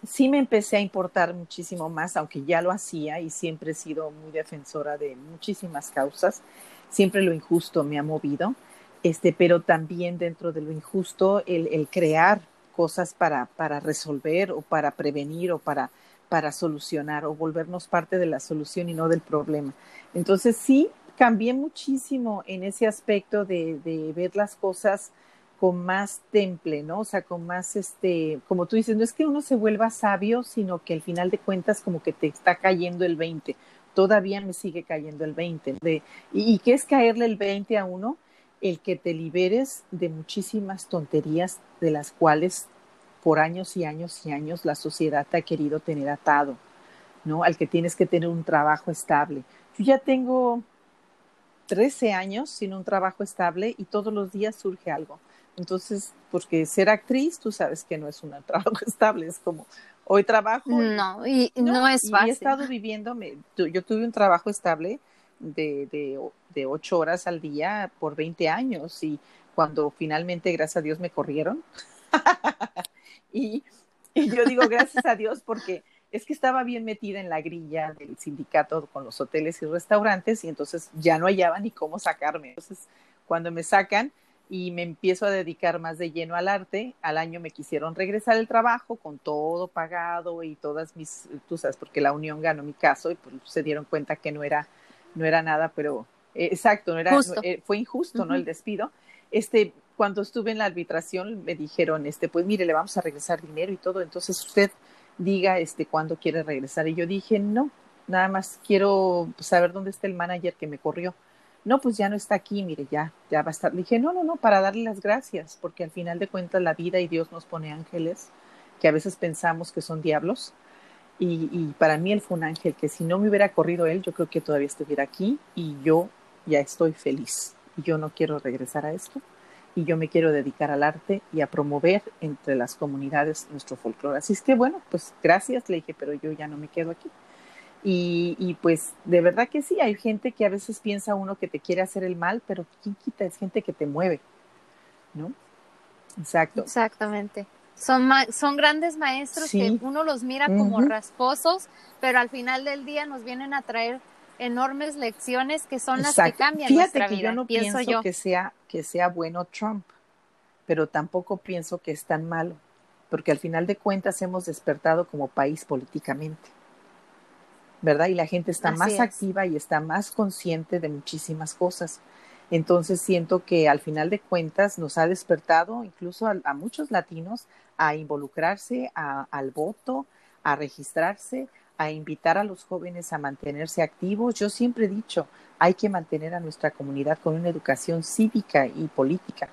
sí me empecé a importar muchísimo más, aunque ya lo hacía y siempre he sido muy defensora de muchísimas causas. Siempre lo injusto me ha movido, este, pero también dentro de lo injusto el, el crear cosas para, para resolver o para prevenir o para, para solucionar o volvernos parte de la solución y no del problema. Entonces sí, cambié muchísimo en ese aspecto de, de ver las cosas con más temple, ¿no? O sea, con más, este, como tú dices, no es que uno se vuelva sabio, sino que al final de cuentas como que te está cayendo el 20. Todavía me sigue cayendo el 20. De, y, qué es caerle el 20 a uno? El que te liberes de muchísimas tonterías de las cuales por años y años y años la sociedad te ha querido tener atado. ¿no? Al que tienes que tener un trabajo estable. Yo ya tengo 13 años sin un trabajo estable y todos los días surge algo. Entonces, porque ser actriz, tú sabes que no es un trabajo estable, es como hoy trabajo. no, y no, es fácil. he estado viviendo, yo tuve un trabajo estable de, de, de, ocho horas al día por 20 años y cuando finalmente, gracias a Dios, me corrieron. y, y yo digo gracias a Dios porque es que estaba bien metida en la grilla del sindicato con los hoteles y restaurantes y entonces ya no hallaba ni cómo sacarme. Entonces, cuando me sacan y me empiezo a dedicar más de lleno al arte, al año me quisieron regresar el trabajo con todo pagado y todas mis, tú sabes, porque la unión ganó mi caso y pues se dieron cuenta que no era, no era nada, pero eh, exacto, no era, eh, fue injusto, ¿no? El despido. Este, cuando estuve en la arbitración me dijeron, este, pues mire, le vamos a regresar dinero y todo, entonces usted diga este cuándo quiere regresar. Y yo dije, no, nada más quiero saber dónde está el manager que me corrió. No, pues ya no está aquí, mire, ya, ya va a estar. dije, no, no, no, para darle las gracias, porque al final de cuentas la vida y Dios nos pone ángeles que a veces pensamos que son diablos. Y, para mí él fue un ángel que si no me hubiera corrido él, yo creo que todavía estuviera aquí y yo ya estoy feliz. Yo no quiero regresar a esto y yo me quiero dedicar al arte y a promover entre las comunidades nuestro folclore. Así es que bueno, pues gracias, le dije, pero yo ya no me quedo aquí. Y, y, pues de verdad que sí, hay gente que a veces piensa uno que te quiere hacer el mal, pero ¿quién quita? Es gente que te mueve, ¿no? Exacto. Exactamente. Son, son grandes maestros que uno los mira como rasposos, pero al final del día nos vienen a traer enormes lecciones que son las que cambian Fíjate nuestra que vida. Yo no pienso, yo. que sea que sea bueno Trump, pero tampoco pienso que es tan malo, porque al final de cuentas hemos despertado como país políticamente. ¿Verdad? Y la gente está más activa y está más consciente de muchísimas cosas. Entonces siento que al final de cuentas nos ha despertado incluso a, muchos latinos a involucrarse al voto, a registrarse, a invitar a los jóvenes a mantenerse activos. Yo siempre he dicho, hay que mantener a nuestra comunidad con una educación cívica y política,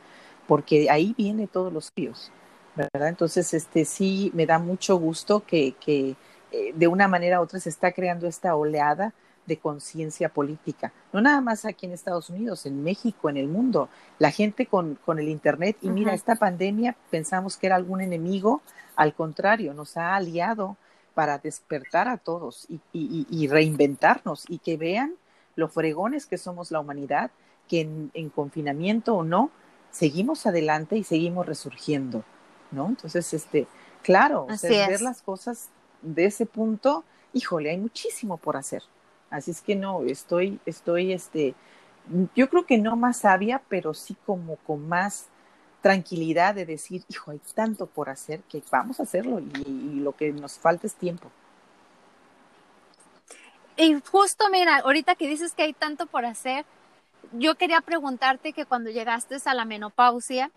porque ahí viene todos los ríos, ¿verdad? Entonces, este sí me da mucho gusto que, que eh, de una manera u otra se está creando esta oleada de conciencia política, no nada más aquí en Estados Unidos, en México, en el mundo, la gente con, con el Internet, y mira, esta pandemia pensamos que era algún enemigo, al contrario, nos ha aliado para despertar a todos y, y, reinventarnos y que vean lo fregones que somos la humanidad, que en, confinamiento o no, seguimos adelante y seguimos resurgiendo, ¿no? Entonces, este, claro, ver las cosas de ese punto, híjole, hay muchísimo por hacer. Así es que no, estoy, estoy, este, yo creo que no más sabia, pero sí como con más tranquilidad de decir, hijo, hay tanto por hacer que vamos a hacerlo y, lo que nos falta es tiempo. Y justo, mira, ahorita que dices que hay tanto por hacer, yo quería preguntarte que cuando llegaste a la menopausia,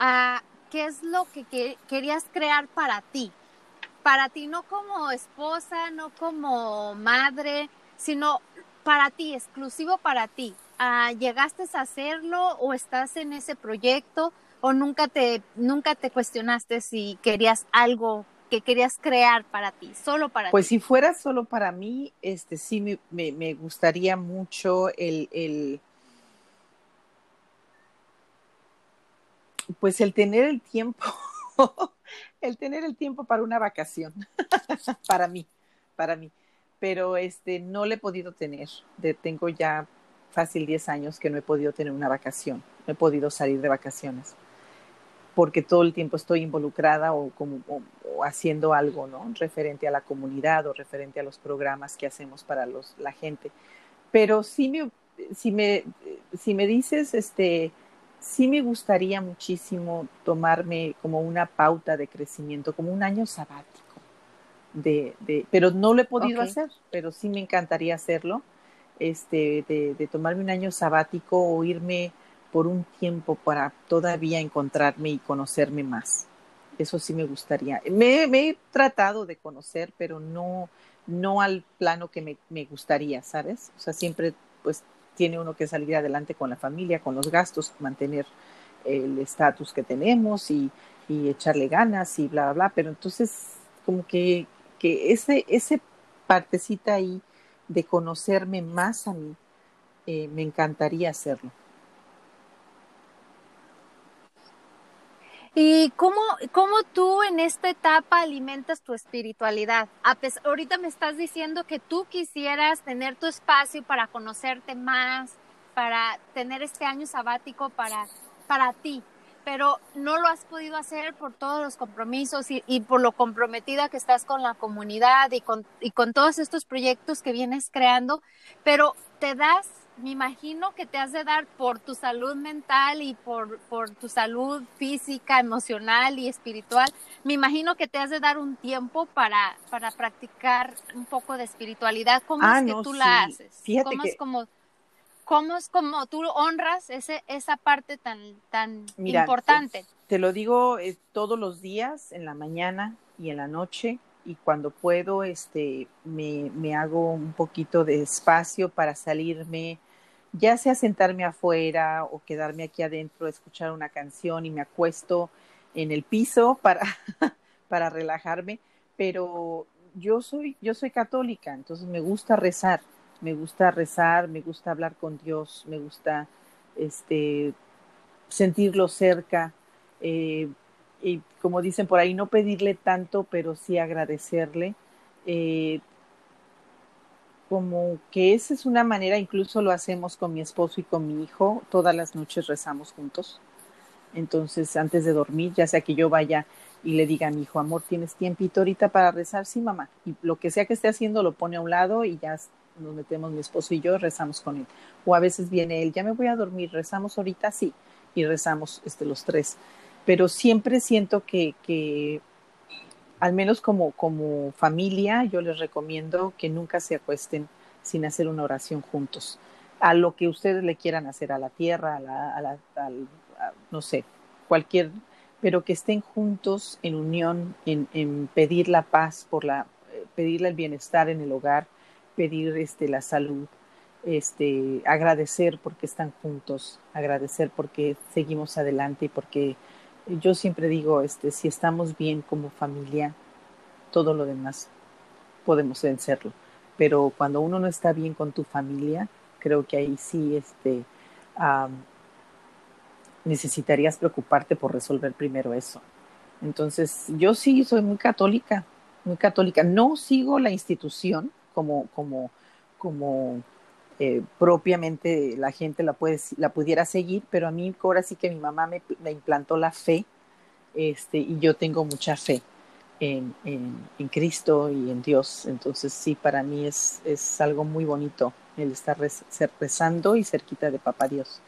ah, ¿qué es lo que, querías crear para ti? Para ti, no como esposa, no como madre, sino para ti, exclusivo para ti. Ah, ¿Llegaste a hacerlo o estás en ese proyecto? o nunca te, nunca te cuestionaste si querías algo que querías crear para ti, solo para pues ti? si fuera solo para mí, este sí me, me, gustaría mucho el, el, pues el tener el tiempo, el tener el tiempo para una vacación, para mí, para mí. Pero este no le he podido tener. De, tengo ya fácil 10 años que no he podido tener una vacación, no he podido salir de vacaciones porque todo el tiempo estoy involucrada o, como, haciendo algo, ¿no? Referente a la comunidad o referente a los programas que hacemos para los, la gente. Pero sí me, si me, si me dices, este, sí me gustaría muchísimo tomarme como una pauta de crecimiento, como un año sabático. De, de, pero no lo he podido hacer, pero sí me encantaría hacerlo, este, de, de tomarme un año sabático o irme por un tiempo para todavía encontrarme y conocerme más. Eso sí me gustaría. Me, he tratado de conocer, pero no, no al plano que me, me, gustaría, ¿sabes? O sea, siempre pues tiene uno que salir adelante con la familia, con los gastos, mantener el estatus que tenemos y, y, echarle ganas y bla, bla, bla. Pero entonces, como que, que ese, ese partecita ahí de conocerme más a mí, eh, me encantaría hacerlo. ¿Y cómo, cómo tú en esta etapa alimentas tu espiritualidad? ahorita me estás diciendo que tú quisieras tener tu espacio para conocerte más, para tener este año sabático para, para ti, pero no lo has podido hacer por todos los compromisos y, y por lo comprometida que estás con la comunidad y con, y con todos estos proyectos que vienes creando, pero te das me imagino que te has de dar por tu salud mental y por, por tu salud física, emocional y espiritual. Me imagino que te has de dar un tiempo para, para practicar un poco de espiritualidad. ¿Cómo Ah, es que no, tú sí. la haces? Fíjate ¿Cómo que- es como, cómo es como tú honras ese, esa parte tan, tan Mira, importante? Te lo digo eh, todos los días, en la mañana y en la noche, y cuando puedo, este, me, me hago un poquito de espacio para salirme, ya sea sentarme afuera o quedarme aquí adentro, escuchar una canción y me acuesto en el piso para, para relajarme, pero yo soy, yo soy católica, entonces me gusta rezar, me gusta rezar, me gusta hablar con Dios, me gusta este sentirlo cerca, eh, y como dicen por ahí, no pedirle tanto, pero sí agradecerle. Eh, como que esa es una manera, incluso lo hacemos con mi esposo y con mi hijo, todas las noches rezamos juntos. Entonces, antes de dormir, ya sea que yo vaya y le diga a mi hijo, amor, ¿tienes tiempito ahorita para rezar? Sí, mamá. Y lo que sea que esté haciendo lo pone a un lado y ya nos metemos mi esposo y yo, rezamos con él. O a veces viene él, ya me voy a dormir, rezamos ahorita, sí, y rezamos este, los tres. Pero siempre siento que, que al menos como, como familia, yo les recomiendo que nunca se acuesten sin hacer una oración juntos. A lo que ustedes le quieran hacer, a la tierra, a la, a la al, no sé, cualquier, pero que estén juntos en unión, en, en pedir la paz, por la, pedirle el bienestar en el hogar, pedir este, la salud, este, agradecer porque están juntos, agradecer porque seguimos adelante y porque yo siempre digo, este, si estamos bien como familia, todo lo demás podemos vencerlo. Pero cuando uno no está bien con tu familia, creo que ahí sí este, necesitarías preocuparte por resolver primero eso. Entonces, yo sí soy muy católica, muy católica. No sigo la institución como, como, como eh, propiamente la gente la, puede, la pudiera seguir, pero a mí ahora sí que mi mamá me, implantó la fe este, y yo tengo mucha fe en, en, Cristo y en Dios. Entonces sí, para mí es, es algo muy bonito el estar rez, rezando y cerquita de Papá Dios.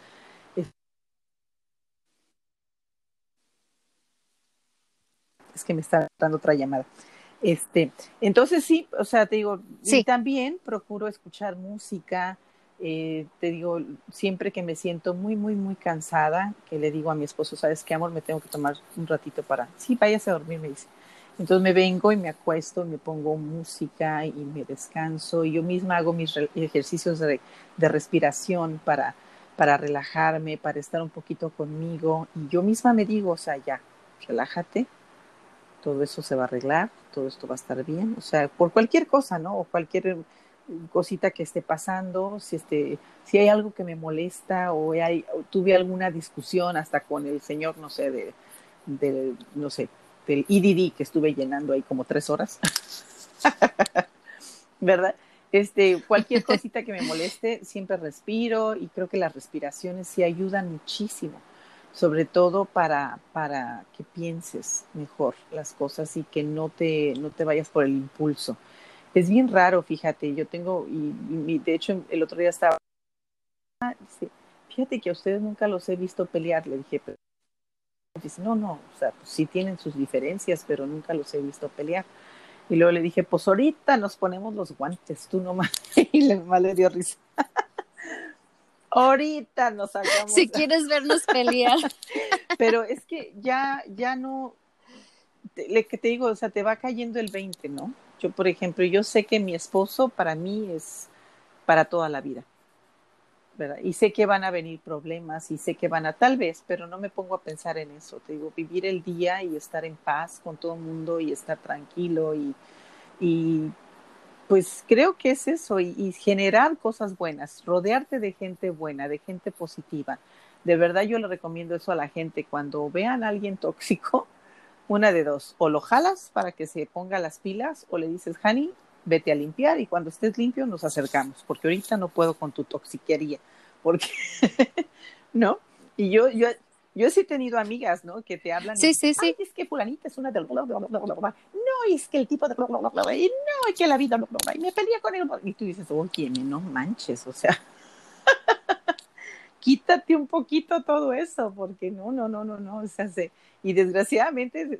Es que me está dando otra llamada. Este, entonces sí, o sea, te digo, sí. y también procuro escuchar música, eh, te digo, siempre que me siento muy, muy, muy cansada, que le digo a mi esposo, ¿sabes qué, amor? Me tengo que tomar un ratito para, sí, váyase a dormir, me dice. Entonces me vengo y me acuesto, me pongo música y me descanso, y yo misma hago mis ejercicios de, de respiración para, para relajarme, para estar un poquito conmigo, y yo misma me digo, o sea, ya, relájate, todo eso se va a arreglar, todo esto va a estar bien, o sea, por cualquier cosa, ¿no? O cualquier cosita que esté pasando, si este, si hay algo que me molesta o, hay, o tuve alguna discusión hasta con el señor, no sé, de, de no sé, del IDD que estuve llenando ahí como tres horas, ¿verdad? Este, cualquier cosita que me moleste, siempre respiro y creo que las respiraciones sí ayudan muchísimo, sobre todo para, para que pienses mejor las cosas y que no te, no te vayas por el impulso es bien raro, fíjate, yo tengo, y, de hecho el otro día estaba, dice, fíjate que a ustedes nunca los he visto pelear, le dije, pero, no, no, o sea, pues sí tienen sus diferencias, pero nunca los he visto pelear. Y luego le dije, pues ahorita nos ponemos los guantes, tú nomás, y le, más le dio risa. Ahorita nos sacamos. Si quieres vernos pelear. pero es que ya, ya no, te, le, que te digo, o sea, te va cayendo el 20, ¿no? Yo, por ejemplo, yo sé que mi esposo para mí es para toda la vida, ¿verdad? Y sé que van a venir problemas y sé que van a, tal vez, pero no me pongo a pensar en eso. Te digo, vivir el día y estar en paz con todo el mundo y estar tranquilo y, y pues creo que es eso, y, generar cosas buenas, rodearte de gente buena, de gente positiva. De verdad yo le recomiendo eso a la gente. Cuando vean a alguien tóxico, una de dos, o lo jalas para que se ponga las pilas, o le dices, Hani, vete a limpiar y cuando estés limpio nos acercamos, porque ahorita no puedo con tu toxiquería, porque, ¿no? Y yo, yo, yo sí he tenido amigas, ¿no? Que te hablan. Sí, sí, sí. es que fulanita es una del No, es que el tipo de Y no, es que la vida Y me pelea con él. Y tú dices, oye, no manches, o sea. quítate un poquito todo eso, porque no, no, no, no, no, o sea, se, y desgraciadamente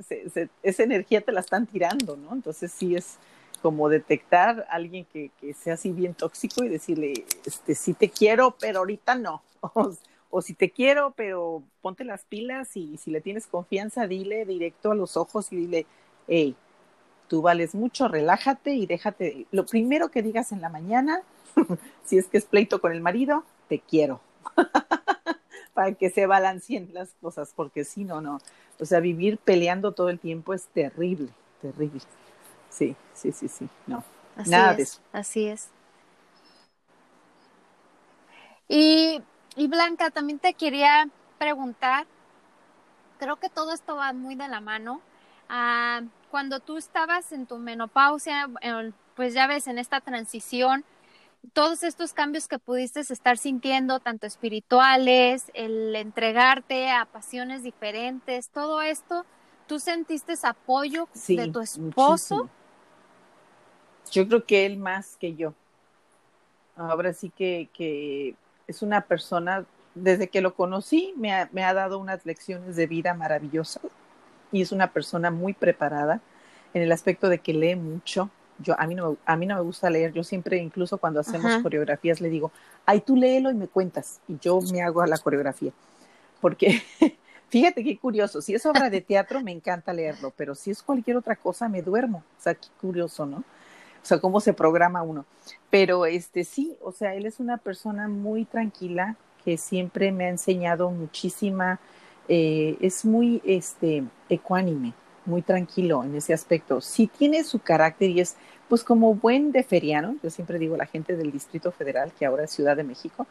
esa energía te la están tirando, ¿no? Entonces sí es como detectar a alguien que, que sea así bien tóxico y decirle, este, sí te quiero, pero ahorita no. o si te quiero, pero ponte las pilas y si le tienes confianza, dile directo a los ojos y dile, hey, tú vales mucho, relájate y déjate. Lo primero que digas en la mañana, si es que es pleito con el marido, te quiero. Para que se balanceen las cosas, porque si no, no. O sea, vivir peleando todo el tiempo es terrible, terrible. Sí, sí, sí, sí, no. Nada de eso. Así es. Y y Blanca, también te quería preguntar, creo que todo esto va muy de la mano. Ah, cuando tú estabas en tu menopausia, pues ya ves, en esta transición, todos estos cambios que pudiste estar sintiendo, tanto espirituales, el entregarte a pasiones diferentes, todo esto, ¿tú sentiste apoyo de tu esposo? Yo creo que él más que yo. Ahora sí que, que es una persona, desde que lo conocí, me ha, me ha dado unas lecciones de vida maravillosas y es una persona muy preparada en el aspecto de que lee mucho. Yo, a, mí no, a mí no me gusta leer, yo siempre, incluso cuando hacemos coreografías, le digo, ay, tú léelo y me cuentas, y yo me hago a la coreografía. Porque fíjate qué curioso, si es obra de teatro me encanta leerlo, pero si es cualquier otra cosa me duermo. O sea, qué curioso, ¿no? o sea, cómo se programa uno. Pero este sí, o sea, él es una persona muy tranquila que siempre me ha enseñado muchísima, eh, es muy este ecuánime, muy tranquilo en ese aspecto. Sí tiene su carácter y es pues como buen deferiano, yo siempre digo la gente del Distrito Federal, que ahora es Ciudad de México,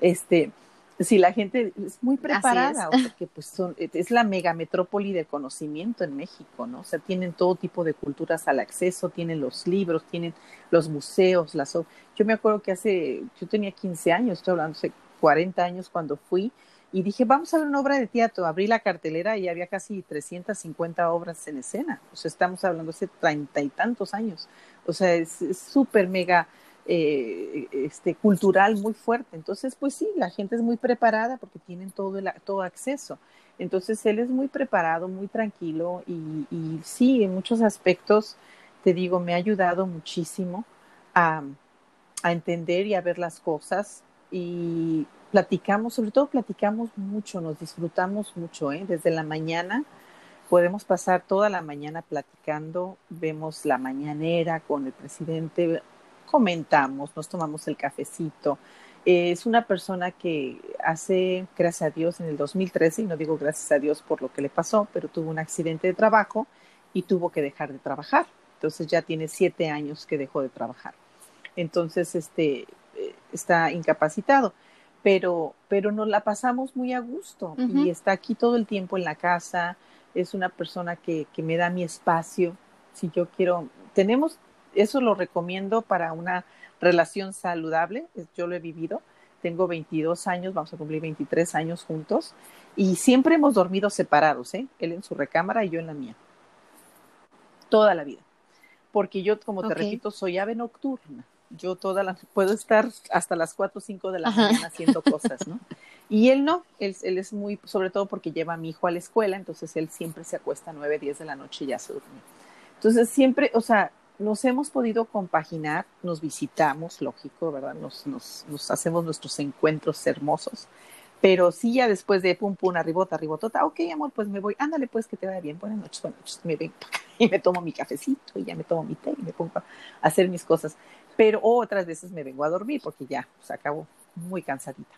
este, Sí, la gente es muy preparada, es. porque pues son, es la megametrópoli de conocimiento en México, ¿no? O sea, tienen todo tipo de culturas al acceso, tienen los libros, tienen los museos, las yo me acuerdo que hace, yo tenía 15 años, estoy hablando hace 40 años cuando fui y dije, vamos a ver una obra de teatro, abrí la cartelera y había casi 350 obras en escena, o sea, estamos hablando hace treinta y tantos años, o sea, es súper mega eh, este, cultural muy fuerte. Entonces, pues sí, la gente es muy preparada porque tienen todo, el, todo acceso. Entonces, él es muy preparado, muy tranquilo y, sí, en muchos aspectos, te digo, me ha ayudado muchísimo a, a entender y a ver las cosas y platicamos, sobre todo platicamos mucho, nos disfrutamos mucho, ¿eh? desde la mañana podemos pasar toda la mañana platicando, vemos la mañanera con el presidente, comentamos, nos tomamos el cafecito. es una persona que hace, gracias a Dios, en el 2013, y no digo gracias a Dios por lo que le pasó, pero tuvo un accidente de trabajo y tuvo que dejar de trabajar. Entonces ya tiene siete años que dejó de trabajar. Entonces, este, eh, está incapacitado. Pero, pero nos la pasamos muy a gusto y está aquí todo el tiempo en la casa. Es una persona que, que me da mi espacio. Si yo quiero, tenemos eso lo recomiendo para una relación saludable. Yo lo he vivido. Tengo 22 años, vamos a cumplir 23 años juntos y siempre hemos dormido separados, ¿eh? Él en su recámara y yo en la mía. Toda la vida. Porque yo, como te repito, soy ave nocturna. Yo toda la, puedo estar hasta las 4 o 5 de la mañana haciendo cosas, ¿no? Y él no, él, él, es muy, sobre todo porque lleva a mi hijo a la escuela, entonces él siempre se acuesta a 9, 10 de la noche y ya se duerme. Entonces siempre, o sea, nos hemos podido compaginar, nos visitamos, lógico, ¿verdad? Nos, nos, nos, hacemos nuestros encuentros hermosos. Pero sí, ya después de pum, pum, arribota, arribotota, ok, amor, pues me voy, ándale, pues que te vaya bien, buenas noches, buenas noches, me vengo y me tomo mi cafecito y ya me tomo mi té y me pongo a hacer mis cosas. Pero otras veces me vengo a dormir porque ya, pues acabo muy cansadita.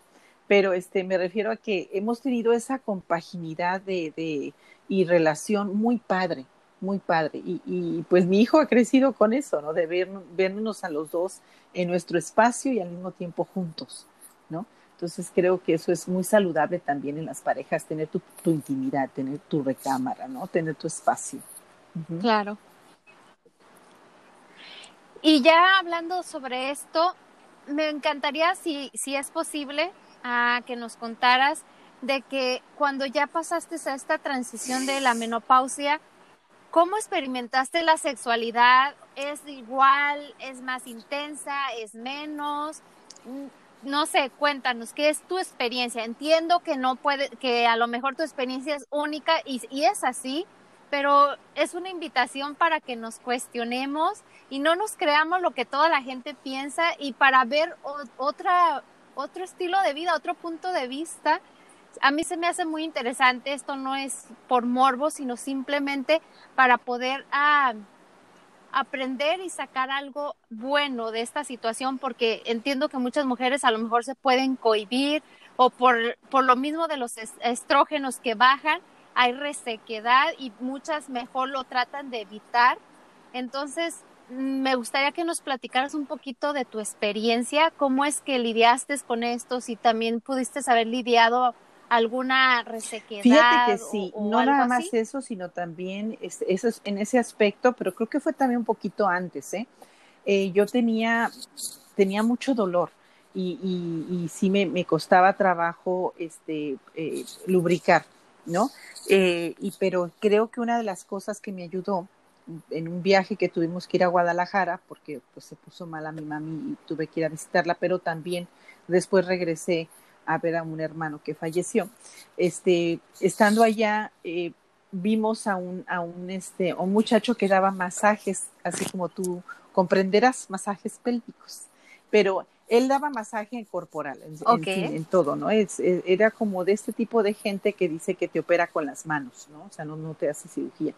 Pero este, me refiero a que hemos tenido esa compaginidad de, de, y relación muy padre, muy padre. Y, pues mi hijo ha crecido con eso, ¿no? De ver, vernos a los dos en nuestro espacio y al mismo tiempo juntos, ¿no? Entonces creo que eso es muy saludable también en las parejas, tener tu, tu intimidad, tener tu recámara, ¿no? Tener tu espacio. Claro. Y ya hablando sobre esto, me encantaría, si, si es posible, a que nos contaras de que cuando ya pasaste a esta transición de la menopausia, ¿cómo experimentaste la sexualidad? ¿Es igual? ¿Es más intensa? ¿Es menos? Mm, no sé, cuéntanos, ¿qué es tu experiencia? Entiendo que no puede, que a lo mejor tu experiencia es única y, es así, pero es una invitación para que nos cuestionemos y no nos creamos lo que toda la gente piensa y para ver otra, otro estilo de vida, otro punto de vista. A mí se me hace muy interesante, esto no es por morbo, sino simplemente para poder ah, aprender y sacar algo bueno de esta situación, porque entiendo que muchas mujeres a lo mejor se pueden cohibir o por, por lo mismo de los estrógenos que bajan, hay resequedad y muchas mejor lo tratan de evitar. Entonces, me gustaría que nos platicaras un poquito de tu experiencia, cómo es que lidiaste con esto, si también pudiste haber lidiado alguna resequedad. Fíjate que sí, no nada más eso, sino también eso es en ese aspecto, pero creo que fue también un poquito antes, ¿eh? eh yo tenía, tenía mucho dolor y, y, sí me, me, costaba trabajo este, eh, lubricar, ¿no? Eh, y, pero creo que una de las cosas que me ayudó en un viaje que tuvimos que ir a Guadalajara, porque pues se puso mal a mi mami y tuve que ir a visitarla, pero también después regresé a ver a un hermano que falleció. Este, estando allá, eh, vimos a un, a un, este, un muchacho que daba masajes, así como tú comprenderás, masajes pélvicos, pero él daba masaje corporal, en, en, todo, ¿no? Es, era como de este tipo de gente que dice que te opera con las manos, ¿no? O sea, no, no te hace cirugía.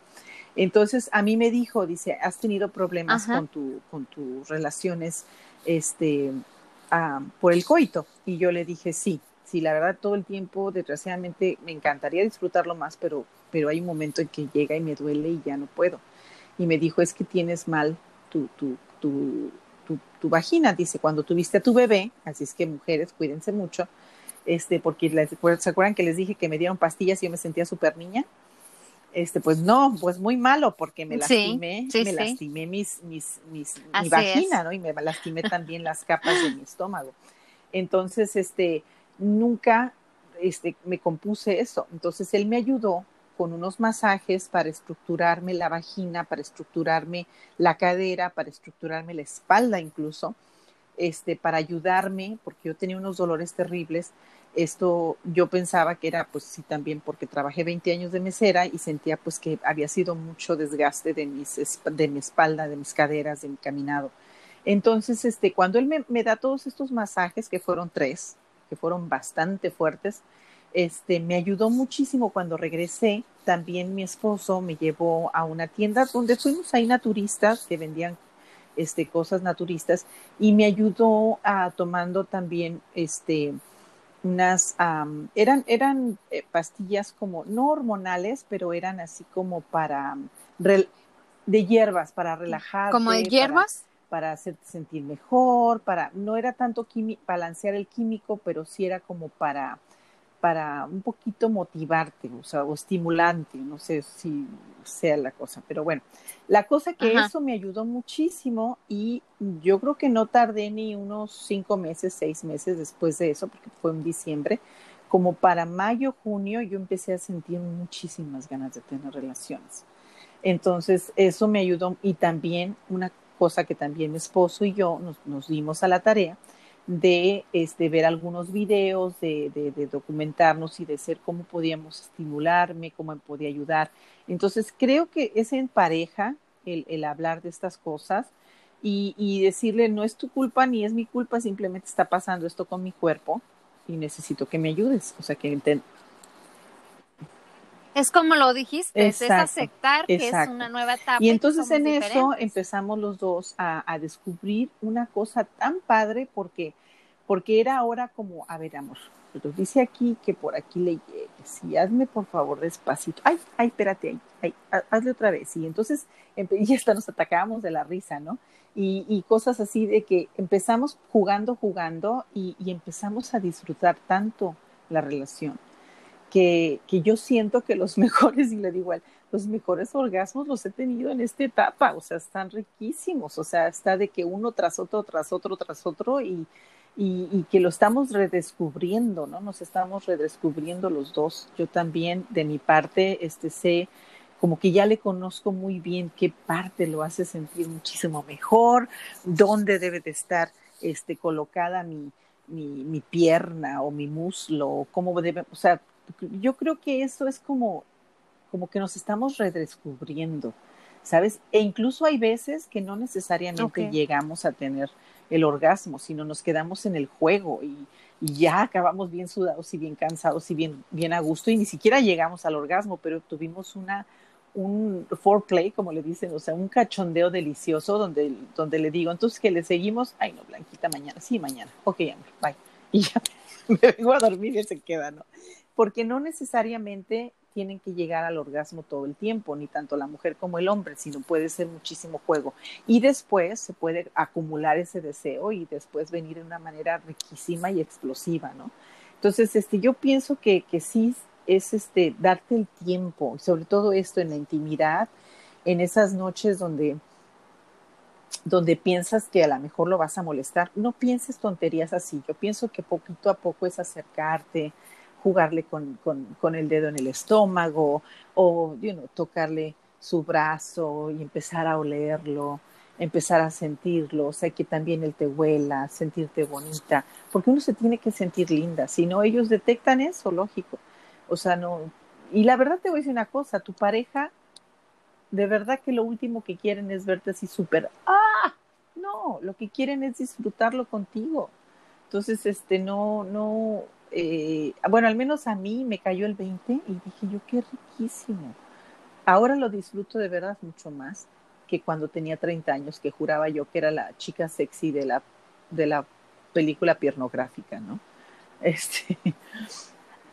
Entonces, a mí me dijo, dice, ¿has tenido problemas con, tu, con tus relaciones este, por el coito? Y yo le dije, sí, sí, la verdad, todo el tiempo, desgraciadamente, me encantaría disfrutarlo más, pero, pero hay un momento en que llega y me duele y ya no puedo. Y me dijo, es que tienes mal tu, tu, tu, tu, vagina, dice, cuando tuviste a tu bebé, así es que mujeres, cuídense mucho, este, porque ¿se acuerdan que les dije que me dieron pastillas y yo me sentía súper niña? Este, pues no, pues muy malo porque me lastimé, me lastimé mis, mis, mis mi vagina, ¿no? Y me lastimé también las capas de mi estómago. Entonces, este, nunca, este, me compuse eso. Entonces, él me ayudó con unos masajes para estructurarme la vagina, para estructurarme la cadera, para estructurarme la espalda incluso, este, para ayudarme, porque yo tenía unos dolores terribles, esto yo pensaba que era pues sí también porque trabajé 20 años de mesera y sentía pues que había sido mucho desgaste de, mis, de mi espalda, de mis caderas, de mi caminado. Entonces, este, cuando él me, da todos estos masajes, que fueron tres, que fueron bastante fuertes, este, me ayudó muchísimo cuando regresé. También mi esposo me llevó a una tienda donde fuimos ahí naturistas que vendían este, cosas naturistas y me ayudó a tomando también este, unas, eran, eran eh, pastillas como, no hormonales, pero eran así como para, de hierbas, para relajar. ¿Como de hierbas? Para, hacerte sentir mejor, para, no era tanto balancear el químico, pero sí era como para para un poquito motivarte, o sea, o estimulante, no sé si sea la cosa, pero bueno, la cosa que eso me ayudó muchísimo y yo creo que no tardé ni unos cinco meses, seis meses después de eso, porque fue en diciembre, como para mayo, junio, yo empecé a sentir muchísimas ganas de tener relaciones. Entonces, eso me ayudó y también una cosa que también mi esposo y yo nos, nos dimos a la tarea de este, ver algunos videos, de, de, documentarnos y de ser cómo podíamos estimularme, cómo me podía ayudar. Entonces, creo que es en pareja el, el hablar de estas cosas y, y, decirle, no es tu culpa ni es mi culpa, simplemente está pasando esto con mi cuerpo y necesito que me ayudes. O sea, que es como lo dijiste, es aceptar que es una nueva etapa. Y entonces en eso empezamos los dos a, a, descubrir una cosa tan padre porque porque era ahora como, a ver, amor, pero dice aquí que por aquí le llegues y hazme por favor despacito. Ay, ay, espérate, ay, hazle otra vez. Y entonces, y hasta nos atacábamos de la risa, ¿no? Y, cosas así de que empezamos jugando, jugando y, empezamos a disfrutar tanto la relación que, que, yo siento que los mejores, y le digo igual, los mejores orgasmos los he tenido en esta etapa, o sea, están riquísimos, o sea, está de que uno tras otro, tras otro, tras otro y, y, que lo estamos redescubriendo, ¿no? Nos estamos redescubriendo los dos. Yo también, de mi parte, este, sé como que ya le conozco muy bien qué parte lo hace sentir muchísimo mejor, dónde debe de estar este, colocada mi, mi, mi pierna o mi muslo, cómo debe, o sea, yo creo que eso es como, como que nos estamos redescubriendo, ¿sabes? E incluso hay veces que no necesariamente llegamos a tener el orgasmo, sino nos quedamos en el juego y, ya acabamos bien sudados y bien cansados y bien, bien a gusto y ni siquiera llegamos al orgasmo, pero tuvimos una, un foreplay, como le dicen, o sea, un cachondeo delicioso donde, donde le digo, entonces que le seguimos, ay no, Blanquita, mañana, sí, mañana, ok, amor, bye. Y ya me vengo a dormir y se queda, ¿no? Porque no necesariamente tienen que llegar al orgasmo todo el tiempo, ni tanto la mujer como el hombre, sino puede ser muchísimo juego. Y después se puede acumular ese deseo y después venir de una manera riquísima y explosiva, ¿no? Entonces, este, yo pienso que, que sí es este, darte el tiempo, sobre todo esto en la intimidad, en esas noches donde donde piensas que a lo mejor lo vas a molestar, no pienses tonterías así. Yo pienso que poquito a poco es acercarte, jugarle con, con, con el dedo en el estómago o you know, tocarle su brazo y empezar a olerlo, empezar a sentirlo, o sea, que también él te huela, sentirte bonita, porque uno se tiene que sentir linda, si no ellos detectan eso, lógico. O sea, no. Y la verdad te voy a decir una cosa, tu pareja, de verdad que lo último que quieren es verte así súper, ah, no, lo que quieren es disfrutarlo contigo. Entonces, este, no, no, eh, bueno, al menos a mí me cayó el 20 y dije yo, qué riquísimo. Ahora lo disfruto de verdad mucho más que cuando tenía 30 años, que juraba yo que era la chica sexy de la, de la película piernográfica, ¿no? Este,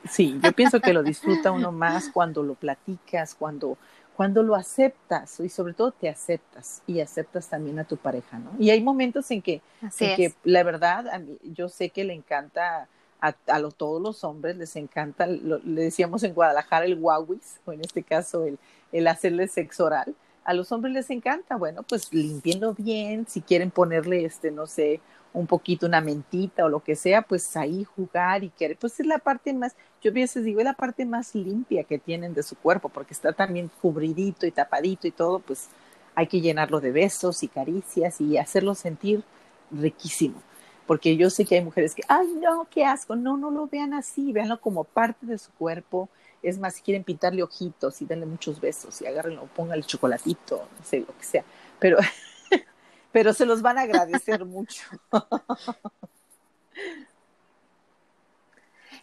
sí, yo pienso que lo disfruta uno más cuando lo platicas, cuando, cuando lo aceptas y sobre todo te aceptas y aceptas también a tu pareja, ¿no? Y hay momentos en que, en que la verdad, a mí, yo sé que le encanta a, todos los hombres les encanta, le decíamos en Guadalajara el guauis, o en este caso el, el hacerle sexo oral. A los hombres les encanta, bueno, pues limpiendo bien, si quieren ponerle, este, no sé, un poquito una mentita o lo que sea, pues ahí jugar y querer, pues es la parte más, yo a veces digo, es la parte más limpia que tienen de su cuerpo, porque está también cubridito y tapadito y todo, pues hay que llenarlo de besos y caricias y hacerlo sentir riquísimo porque yo sé que hay mujeres que, ay, no, qué asco, no, no lo vean así, véanlo como parte de su cuerpo. Es más, si quieren pintarle ojitos y denle muchos besos y agárrenlo, pónganle chocolatito, no sé, lo que sea. Pero, pero se los van a agradecer mucho.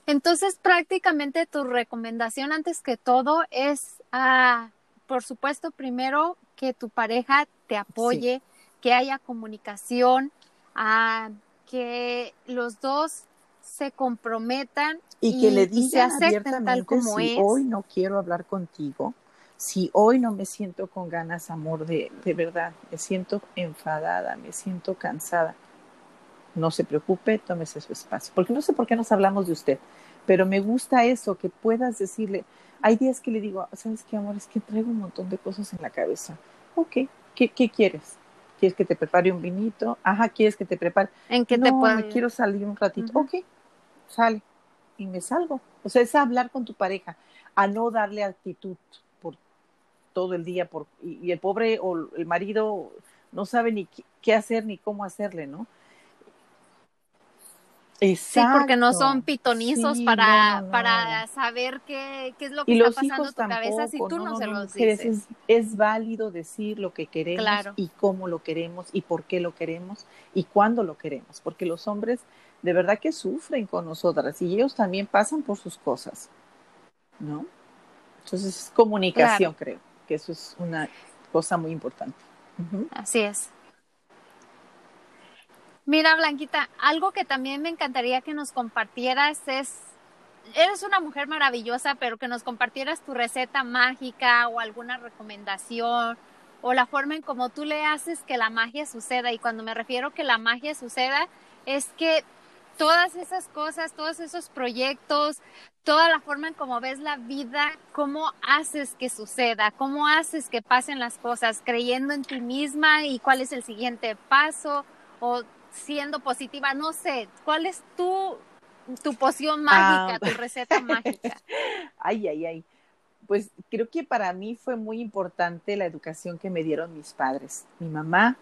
Entonces, prácticamente tu recomendación antes que todo es, ah, por supuesto, primero que tu pareja te apoye, que haya comunicación, ah, que los dos se comprometan y, que le digan abiertamente como si hoy no quiero hablar contigo, si hoy no me siento con ganas, amor, de, de verdad, me siento enfadada, me siento cansada, no se preocupe, tómese su espacio. Porque no sé por qué nos hablamos de usted, pero me gusta eso, que puedas decirle, hay días que le digo, ¿sabes qué, amor? Es que traigo un montón de cosas en la cabeza. Ok, ¿qué, qué quieres? ¿Quieres que te prepare un vinito? Ajá, ¿quieres que te prepare? ¿En qué no, te puedo? me quiero salir un ratito. Ok, sale. Y me salgo. O sea, es hablar con tu pareja, a no darle actitud por todo el día. Por, y, el pobre o el marido no sabe ni qué hacer ni cómo hacerle, ¿no? Sí, porque no son pitonizos para, para saber qué, qué, es lo que está pasando en tu cabeza si tú no, se los dices. Es, válido decir lo que queremos y cómo lo queremos y por qué lo queremos y cuándo lo queremos, porque los hombres de verdad que sufren con nosotras y ellos también pasan por sus cosas, ¿no? Entonces es comunicación, creo, que eso es una cosa muy importante. Así es. Mira, Blanquita, algo que también me encantaría que nos compartieras es, eres una mujer maravillosa, pero que nos compartieras tu receta mágica o alguna recomendación o la forma en cómo tú le haces que la magia suceda. Y cuando me refiero que la magia suceda, es que todas esas cosas, todos esos proyectos, toda la forma en cómo ves la vida, cómo haces que suceda, cómo haces que pasen las cosas, creyendo en ti misma y cuál es el siguiente paso o siendo positiva, no sé, ¿cuál es tu, tu poción mágica, ah. tu receta mágica? Ay, ay, ay. Pues creo que para mí fue muy importante la educación que me dieron mis padres. Mi mamá,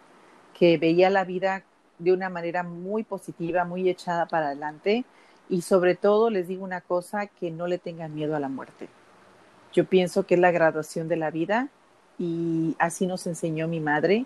que veía la vida de una manera muy positiva, muy echada para adelante y sobre todo les digo una cosa, que no le tengan miedo a la muerte. Yo pienso que es la graduación de la vida y así nos enseñó mi madre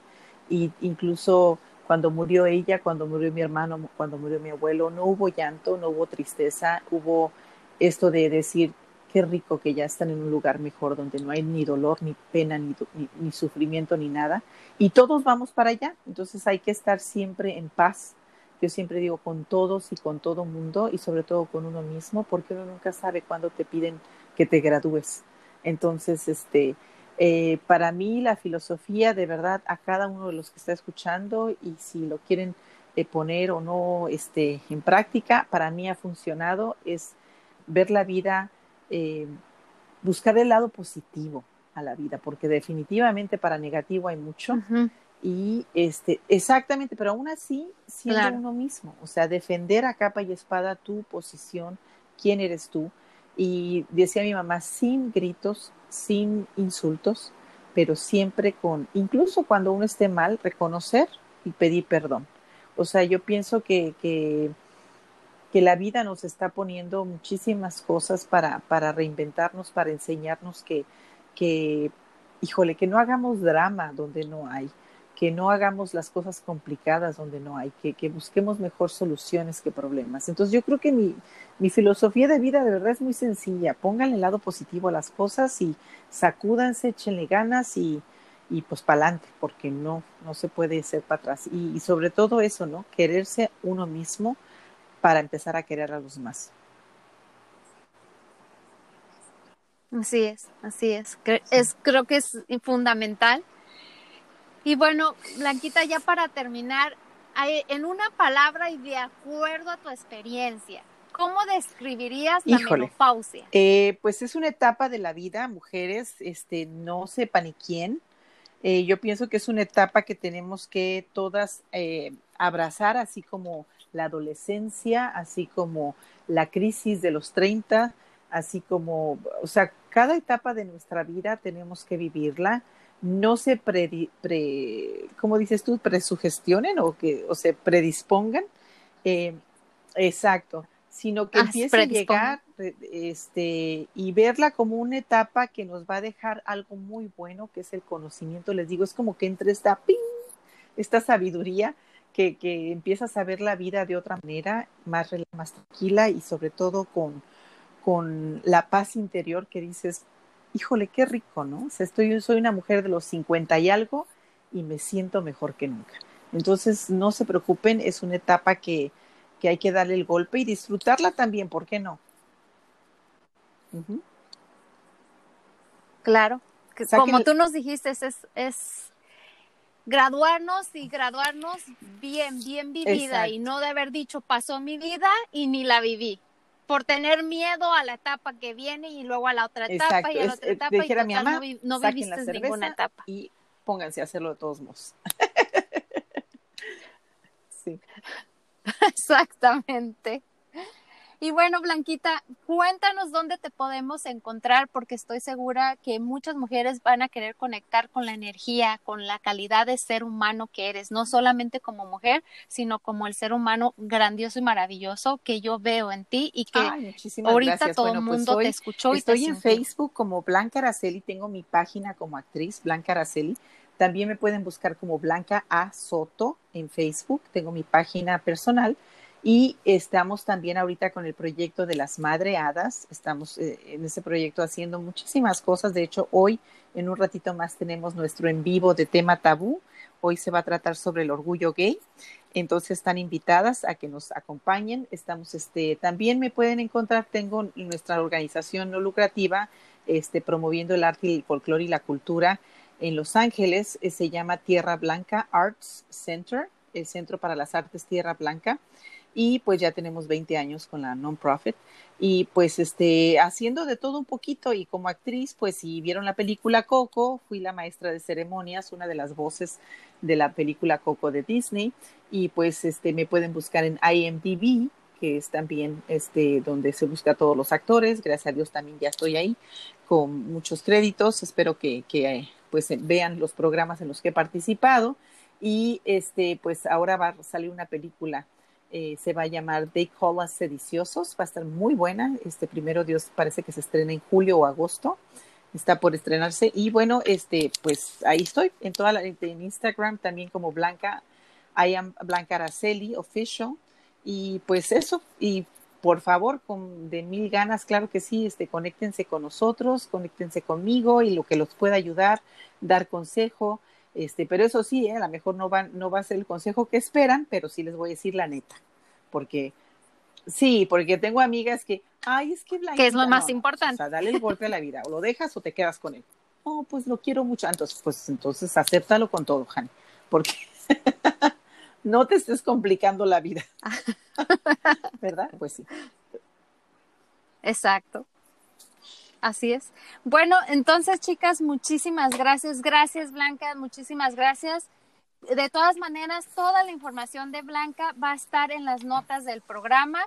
y incluso cuando murió ella, cuando murió mi hermano, cuando murió mi abuelo, no hubo llanto, no hubo tristeza, hubo esto de decir, qué rico que ya están en un lugar mejor donde no hay ni dolor, ni pena, ni, ni, sufrimiento, ni nada. Y todos vamos para allá. Entonces hay que estar siempre en paz. Yo siempre digo con todos y con todo mundo y sobre todo con uno mismo, porque uno nunca sabe cuándo te piden que te gradúes. Entonces, este, eh, para mí la filosofía de verdad a cada uno de los que está escuchando y si lo quieren eh, poner o no este, en práctica, para mí ha funcionado es ver la vida eh, buscar el lado positivo a la vida, porque definitivamente para negativo hay mucho. Y este, exactamente, pero aún así siendo uno mismo, o sea, defender a capa y espada tu posición, quién eres tú. Y decía mi mamá, sin gritos, sin insultos, pero siempre con, incluso cuando uno esté mal, reconocer y pedir perdón. O sea, yo pienso que, que la vida nos está poniendo muchísimas cosas para, para reinventarnos, para enseñarnos que, que, híjole, que no hagamos drama donde no hay, que no hagamos las cosas complicadas donde no hay, que, que busquemos mejor soluciones que problemas. Entonces yo creo que mi, mi filosofía de vida de verdad es muy sencilla. Pónganle el lado positivo a las cosas y sacúdanse, échenle ganas y, y pues para adelante, porque no, no se puede ser para atrás. Y, y sobre todo eso, ¿no? Quererse uno mismo para empezar a querer a los demás. Así es, así es. es creo que es fundamental. Y bueno, Blanquita, ya para terminar, en una palabra y de acuerdo a tu experiencia, ¿cómo describirías la menopausia? Eh, pues es una etapa de la vida, mujeres, este, no sepa ni quién. Eh, yo pienso que es una etapa que tenemos que todas eh, abrazar, así como la adolescencia, así como la crisis de los 30, así como, o sea, cada etapa de nuestra vida tenemos que vivirla. No se pre, pre ¿cómo dices tú? Presugestionen o que, o se predispongan. Eh, exacto, sino que ah, empiece a llegar este, y verla como una etapa que nos va a dejar algo muy bueno, que es el conocimiento. Les digo, es como que entre esta, ¡ping! esta sabiduría que, que empiezas a ver la vida de otra manera, más, más tranquila y sobre todo con, con la paz interior que dices, híjole, qué rico, ¿no? O sea, estoy, soy una mujer de los 50 y algo y me siento mejor que nunca. Entonces, no se preocupen, es una etapa que, que hay que darle el golpe y disfrutarla también, ¿por qué no? Claro, como tú nos dijiste, es, es graduarnos y graduarnos bien, bien vivida y no de haber dicho pasó mi vida y ni la viví por tener miedo a la etapa que viene y luego a la otra etapa y a la otra etapa y mi mamá, no, viviste ninguna etapa. Y pónganse a hacerlo de todos modos. sí. Exactamente. Y bueno, Blanquita, cuéntanos dónde te podemos encontrar, porque estoy segura que muchas mujeres van a querer conectar con la energía, con la calidad de ser humano que eres, no solamente como mujer, sino como el ser humano grandioso y maravilloso que yo veo en ti y que ahorita todo el pues mundo te escuchó. Y estoy en Facebook como Blanca Araceli, tengo mi página como actriz, Blanca Araceli. También me pueden buscar como Blanca A. Soto en Facebook, tengo mi página personal y estamos también ahorita con el proyecto de las madreadas. Estamos eh, en ese proyecto haciendo muchísimas cosas. De hecho, hoy, en un ratito más, tenemos nuestro en vivo de tema tabú. Hoy se va a tratar sobre el orgullo gay. Entonces están invitadas a que nos acompañen. Estamos, este, también me pueden encontrar, tengo nuestra organización no lucrativa, este, promoviendo el arte, el folclore y la cultura en Los Ángeles. Eh, se llama Tierra Blanca Arts Center, el Centro para las Artes Tierra Blanca. Y pues ya tenemos 20 años con la non-profit. Y pues este haciendo de todo un poquito y como actriz pues si vieron la película Coco fui la maestra de ceremonias una de las voces de la película Coco de Disney. Y pues este me pueden buscar en IMDb que es también este donde se busca a todos los actores. Gracias a Dios también ya estoy ahí con muchos créditos. Espero que, que pues vean los programas en los que he participado. Y este pues ahora va a salir una película eh, se va a llamar They Call Us Sediciosos, va a estar muy buena, este primero Dios parece que se estrena en julio o agosto, está por estrenarse. Y bueno, este pues ahí estoy en toda la, en Instagram también como Blanca, I am Blanca Araceli Official. Y pues eso. Y por favor, con de mil ganas, claro que sí, este, conéctense con nosotros, conéctense conmigo y lo que los pueda ayudar, dar consejo, este, pero eso sí, ¿eh? a lo mejor no va, no va a ser el consejo que esperan, pero sí les voy a decir la neta, porque sí, porque tengo amigas que, ay, es que Que es lo más importante. O sea, dale el golpe a la vida, o lo dejas o te quedas con él. Oh, pues lo quiero mucho. Entonces, pues entonces acéptalo con todo, Jani, porque no te estés complicando la vida. ¿Verdad? Pues sí. Exacto. Así es. Bueno, entonces, chicas, muchísimas gracias. Gracias, Blanca. Muchísimas gracias. De todas maneras, toda la información de Blanca va a estar en las notas del programa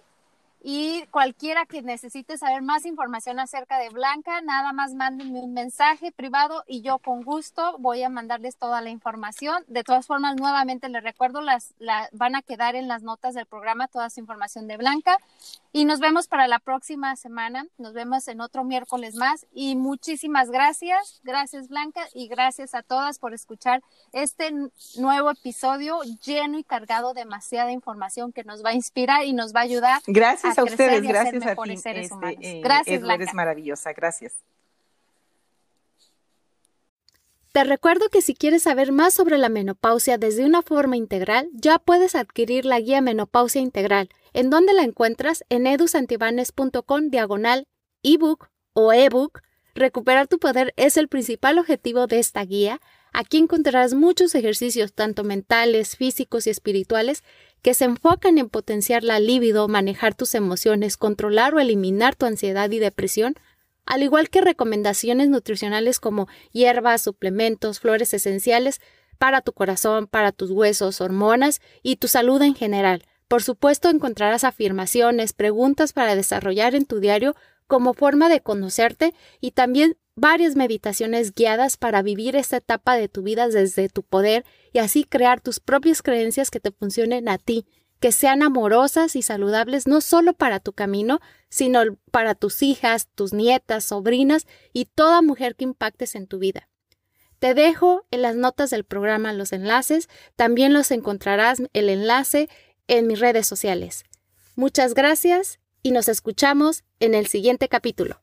y cualquiera que necesite saber más información acerca de Blanca, nada más mándenme un mensaje privado y yo con gusto voy a mandarles toda la información. De todas formas, nuevamente les recuerdo, las, van a quedar en las notas del programa toda esa información de Blanca y nos vemos para la próxima semana. Nos vemos en otro miércoles más y muchísimas gracias. Gracias Blanca y gracias a todas por escuchar este nuevo episodio lleno y cargado de demasiada información que nos va a inspirar y nos va a ayudar. Gracias a, ustedes, gracias a ti. Este, eh, gracias, Eres maravillosa, gracias. Te recuerdo que si quieres saber más sobre la menopausia desde una forma integral, ya puedes adquirir la guía Menopausia Integral, en donde la encuentras en edusantibanes.com diagonal ebook o ebook. Recuperar tu poder es el principal objetivo de esta guía. Aquí encontrarás muchos ejercicios, tanto mentales, físicos y espirituales, que se enfocan en potenciar la libido, manejar tus emociones, controlar o eliminar tu ansiedad y depresión, al igual que recomendaciones nutricionales como hierbas, suplementos, flores esenciales para tu corazón, para tus huesos, hormonas y tu salud en general. Por supuesto, encontrarás afirmaciones, preguntas para desarrollar en tu diario como forma de conocerte y también varias meditaciones guiadas para vivir esta etapa de tu vida desde tu poder y así crear tus propias creencias que te funcionen a ti, que sean amorosas y saludables no solo para tu camino, sino para tus hijas, tus nietas, sobrinas y toda mujer que impactes en tu vida. Te dejo en las notas del programa los enlaces, también los encontrarás el enlace en mis redes sociales. Muchas gracias y nos escuchamos en el siguiente capítulo.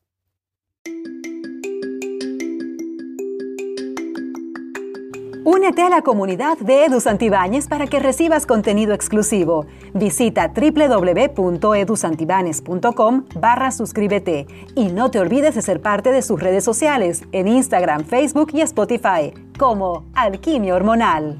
Únete a la comunidad de Edu Santibáñez para que recibas contenido exclusivo. Visita www.edusantibanes.com barra suscríbete y no te olvides de ser parte de sus redes sociales en Instagram, Facebook y Spotify como Alquimia Hormonal.